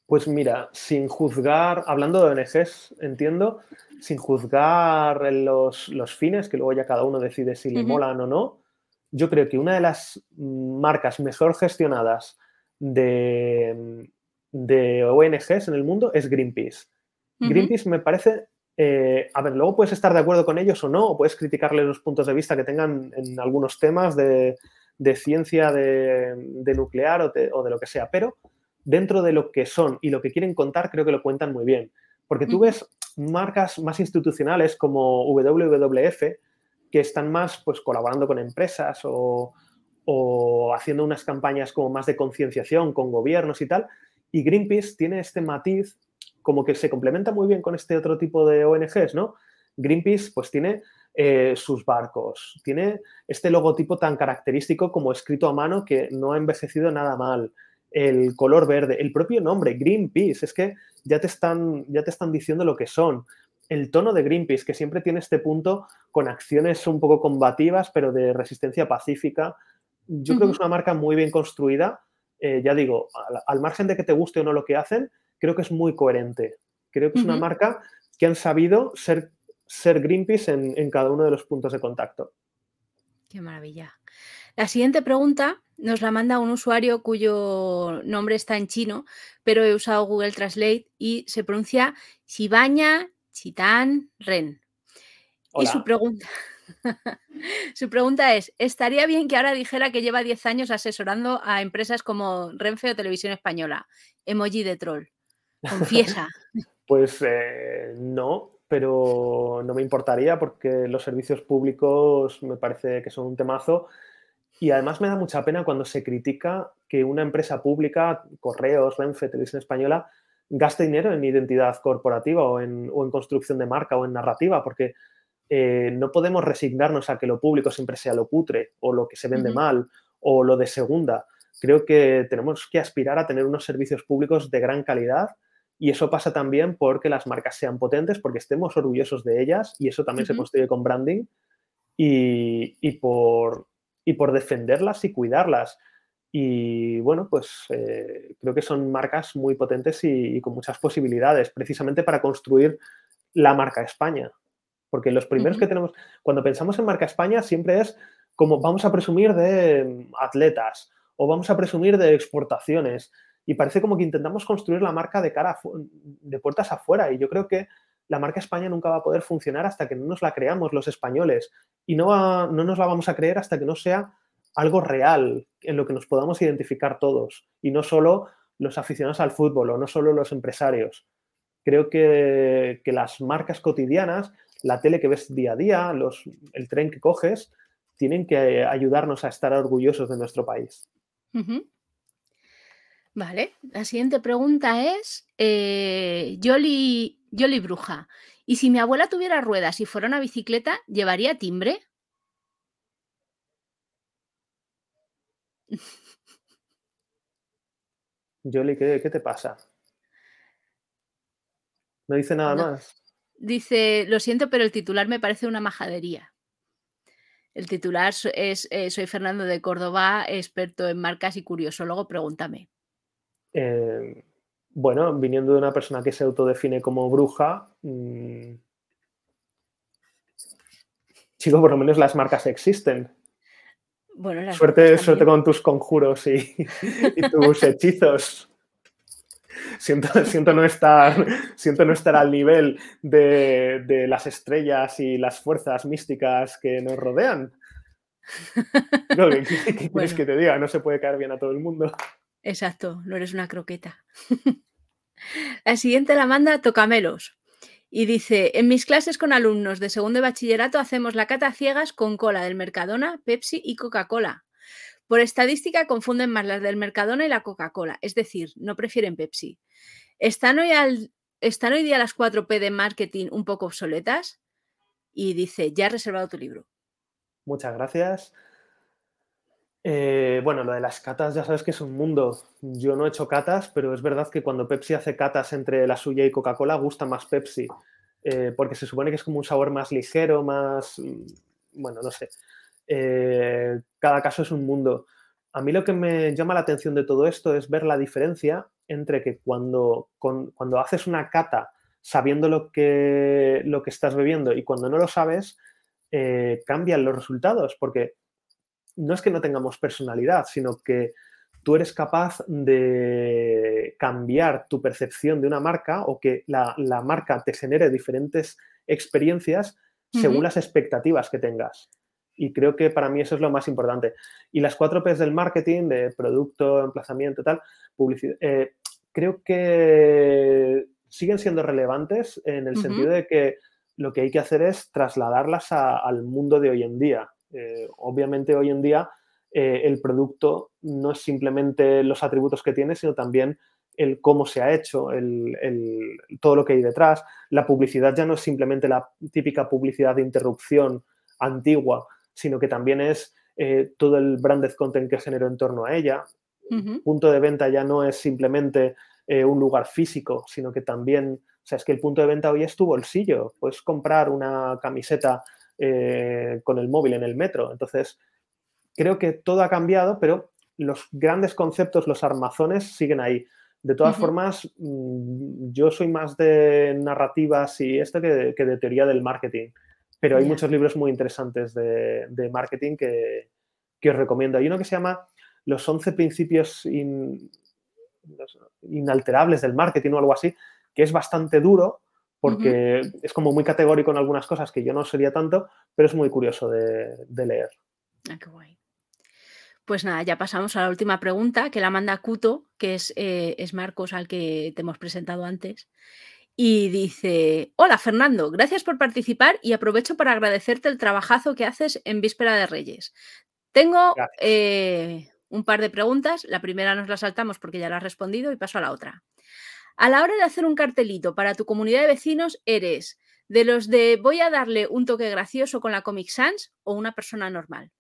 Pues mira, sin juzgar, hablando de ONGs, entiendo, sin juzgar los, fines, que luego ya cada uno decide si le molan o no, yo creo que una de las marcas mejor gestionadas de, de ONGs en el mundo es Greenpeace. Greenpeace me parece, eh, a ver, luego puedes estar de acuerdo con ellos o no, o puedes criticarles los puntos de vista que tengan en algunos temas de, ciencia de, nuclear o de, o de, lo que sea, pero dentro de lo que son y lo que quieren contar, creo que lo cuentan muy bien. Porque tú ves marcas más institucionales como WWF, que están más pues, colaborando con empresas o, o haciendo unas campañas como más de concienciación con gobiernos y tal, y Greenpeace tiene este matiz como que se complementa muy bien con este otro tipo de ONGs, ¿no? Greenpeace pues tiene eh, sus barcos, tiene este logotipo tan característico como escrito a mano que no ha envejecido nada mal, el color verde, el propio nombre, Greenpeace, es que ya te están, ya te están diciendo lo que son. El tono de Greenpeace, que siempre tiene este punto con acciones un poco combativas, pero de resistencia pacífica. Yo creo que es una marca muy bien construida eh, ya digo, al, margen de que te guste o no lo que hacen, creo que es muy coherente. Creo que es una marca que han sabido ser, ser Greenpeace en, cada uno de los puntos de contacto. Qué maravilla. La siguiente pregunta nos la manda un usuario cuyo nombre está en chino, pero he usado Google Translate y se pronuncia Shibaña Chitan Ren. Y su pregunta, (laughs) Su pregunta es, ¿estaría bien que ahora dijera que lleva 10 años asesorando a empresas como Renfe o Televisión Española? Emoji de troll. Confiesa. (laughs) pues eh, no, pero no me importaría porque los servicios públicos me parece que son un temazo y además me da mucha pena cuando se critica que una empresa pública, Correos, Renfe, Televisión Española, gaste dinero en identidad corporativa o en, o en construcción de marca o en narrativa, porque eh, no podemos resignarnos a que lo público siempre sea lo putre o lo que se vende mal o lo de segunda. Creo que tenemos que aspirar a tener unos servicios públicos de gran calidad y eso pasa también porque las marcas sean potentes, porque estemos orgullosos de ellas y eso también se construye con branding y, por, y por defenderlas y cuidarlas. Y bueno, pues eh, creo que son marcas muy potentes y, con muchas posibilidades, precisamente para construir la marca España. Porque los primeros que tenemos, cuando pensamos en marca España, siempre es como vamos a presumir de atletas o vamos a presumir de exportaciones. Y parece como que intentamos construir la marca de cara de puertas afuera. Y yo creo que la marca España nunca va a poder funcionar hasta que no nos la creamos los españoles. Y no, no nos la vamos a creer hasta que no sea algo real en lo que nos podamos identificar todos. Y no solo los aficionados al fútbol o no solo los empresarios. Creo que, que las marcas cotidianas la tele que ves día a día, los, el tren que coges, tienen que ayudarnos a estar orgullosos de nuestro país. Vale, la siguiente pregunta es, eh, Yoli, Bruja, ¿y si mi abuela tuviera ruedas y fuera una bicicleta, llevaría timbre? Yoli, ¿qué, te pasa? No dice nada más. Dice, lo siento, pero el titular me parece una majadería. El titular es eh, Soy Fernando de Córdoba, experto en marcas y curiosólogo, pregúntame. Em, bueno, viniendo de una persona que se autodefine como bruja, mm, chico, por lo menos las marcas existen. Bueno, suerte, suerte con tus conjuros (laughs) y tus hechizos. siento, siento, no estar, siento no estar al nivel de, las estrellas y las fuerzas místicas que nos rodean. (laughs) ¿Qué, quieres que te diga? No se puede caer bien a todo el mundo. Exacto, no eres una croqueta. (laughs) la siguiente la manda Tocamelos. Y dice, en mis clases con alumnos de segundo de bachillerato hacemos la cata ciegas con cola del Mercadona, Pepsi y Coca-Cola. Por estadística confunden más las del Mercadona y la Coca-Cola, es decir, no prefieren Pepsi. ¿Están hoy, ¿Están hoy día las 4P de marketing un poco obsoletas? Y dice, ya has reservado tu libro. Muchas gracias. Eh, bueno, lo de las catas ya sabes que es un mundo. Yo no he hecho catas, pero es verdad que cuando Pepsi hace catas entre la suya y Coca-Cola, gusta más Pepsi, eh, porque se supone que es como un sabor más ligero, más, mm, bueno, no sé. Eh, cada caso es un mundo. A mí lo que me llama la atención de todo esto es ver la diferencia entre que cuando, cuando haces una cata sabiendo lo que, lo que estás bebiendo y cuando no lo sabes, cambian los resultados, porque no es que no tengamos personalidad, sino que tú eres capaz de cambiar tu percepción de una marca o que la, marca te genere diferentes experiencias según las expectativas que tengas. Y creo que para mí eso es lo más importante. Y las cuatro P's del marketing, de producto, emplazamiento, tal, publicidad, eh, creo que siguen siendo relevantes en el sentido de que lo que hay que hacer es trasladarlas al mundo de hoy en día. Eh, obviamente hoy en día eh, el producto no es simplemente los atributos que tiene, sino también el cómo se ha hecho, el, todo lo que hay detrás. La publicidad ya no es simplemente la típica publicidad de interrupción antigua, sino que también es eh, todo el branded content que generó en torno a ella. Punto de venta ya no es simplemente un lugar físico, sino que también, o sea, es que el punto de venta hoy es tu bolsillo. Puedes comprar una camiseta eh, con el móvil en el metro. Entonces, creo que todo ha cambiado, pero los grandes conceptos, los armazones siguen ahí. De todas formas, mm, yo soy más de narrativas y esto que, de teoría del marketing, pero hay muchos libros muy interesantes de, marketing que, os recomiendo. Hay uno que se llama Los 11 principios inalterables del marketing o algo así, que es bastante duro, porque es como muy categórico en algunas cosas que yo no sería tanto, pero es muy curioso de, leer. Ah, qué guay. Pues nada, ya pasamos a la última pregunta que la manda Cuto, que es, eh, es Marcos al que te hemos presentado antes. Y dice, hola Fernando, gracias por participar y aprovecho para agradecerte el trabajazo que haces en Víspera de Reyes. Tengo eh, un par de preguntas, la primera nos la saltamos porque ya la has respondido y paso a la otra. A la hora de hacer un cartelito para tu comunidad de vecinos, ¿eres de los de voy a darle un toque gracioso con la Comic Sans o una persona normal?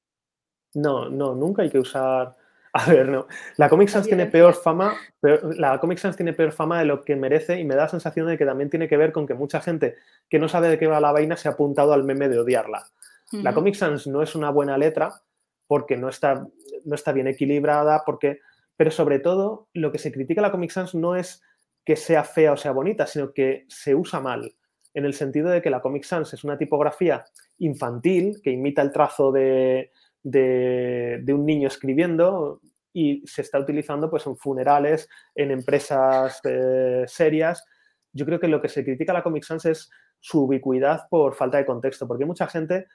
No, no, nunca hay que usar. (laughs) A ver, no. La Comic Sans tiene peor fama, la Comic Sans tiene peor fama de lo que merece y me da la sensación de que también tiene que ver con que mucha gente que no sabe de qué va la vaina se ha apuntado al meme de odiarla. La Comic Sans no es una buena letra porque no está, no está bien equilibrada, porque, pero sobre todo lo que se critica a la Comic Sans no es que sea fea o sea bonita, sino que se usa mal, en el sentido de que la Comic Sans es una tipografía infantil que imita el trazo de, un niño escribiendo y se está utilizando pues, en funerales, en empresas eh, serias. Yo creo que lo que se critica a la Comic Sans es su ubicuidad por falta de contexto, porque hay mucha gente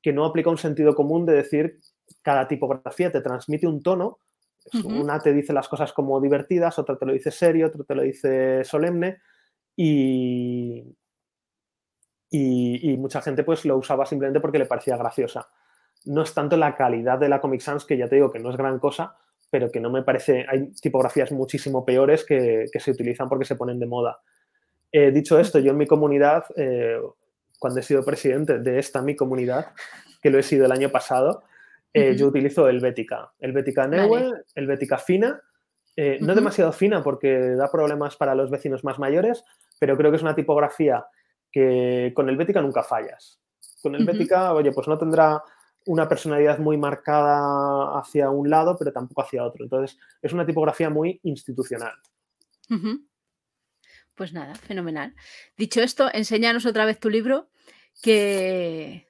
que no aplica un sentido común de decir cada tipografía te transmite un tono una te dice las cosas como divertidas, otra te lo dice serio, otra te lo dice solemne y, y, mucha gente pues lo usaba simplemente porque le parecía graciosa. No es tanto la calidad de la Comic Sans, que ya te digo que no es gran cosa, pero que no me parece, hay tipografías muchísimo peores que, se utilizan porque se ponen de moda. Eh, dicho esto, yo en mi comunidad, eh, cuando he sido presidente de esta mi comunidad, que lo he sido el año pasado, eh, yo utilizo el Bética. El Bética Neue, el Bética Fina. Eh, no demasiado fina porque da problemas para los vecinos más mayores, pero creo que es una tipografía que con el Bética nunca fallas. Con el Bética, oye, pues no tendrá una personalidad muy marcada hacia un lado, pero tampoco hacia otro. Entonces, es una tipografía muy institucional. Pues nada, fenomenal. Dicho esto, enséñanos otra vez tu libro, que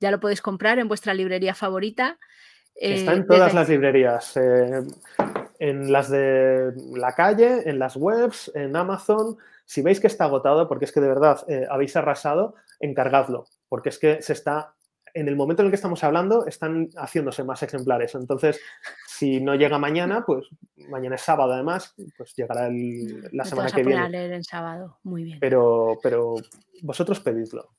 ya lo podéis comprar en vuestra librería favorita. Está en eh, todas las librerías, eh, en las de la calle, en las webs, en Amazon. Si veis que está agotado, porque es que de verdad eh, habéis arrasado, encargadlo, porque es que se está, en el momento en el que estamos hablando, están haciéndose más ejemplares. Entonces, si no llega mañana, pues mañana es sábado además, pues llegará la semana que viene. leer en sábado, muy bien. Pero, pero vosotros pedidlo.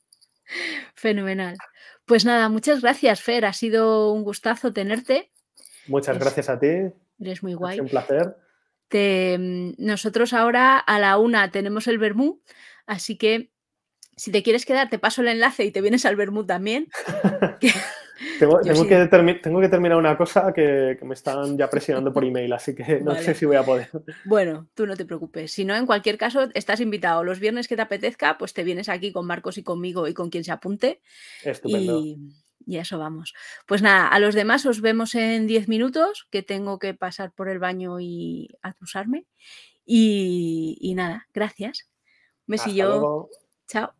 Fenomenal. Pues nada, muchas gracias, Fer. Ha sido un gustazo tenerte. Muchas gracias a ti. Eres muy guay. Es un placer. Mm, nosotros ahora a la una tenemos el Bermú, así que si te quieres quedar, te paso el enlace y te vienes al Bermú también. (laughs) Tengo, tengo sí. que, tengo que terminar una cosa que, que me están ya presionando por email, así que no Vale. sé si voy a poder. Bueno, tú no te preocupes. Si no, en cualquier caso, estás invitado. Los viernes que te apetezca, pues te vienes aquí con Marcos y conmigo y con quien se apunte. Estupendo. Y, y a eso vamos. Pues nada, a los demás os vemos en 10 minutos, que tengo que pasar por el baño y acusarme. Y, y nada, gracias. Un besillo. Chao.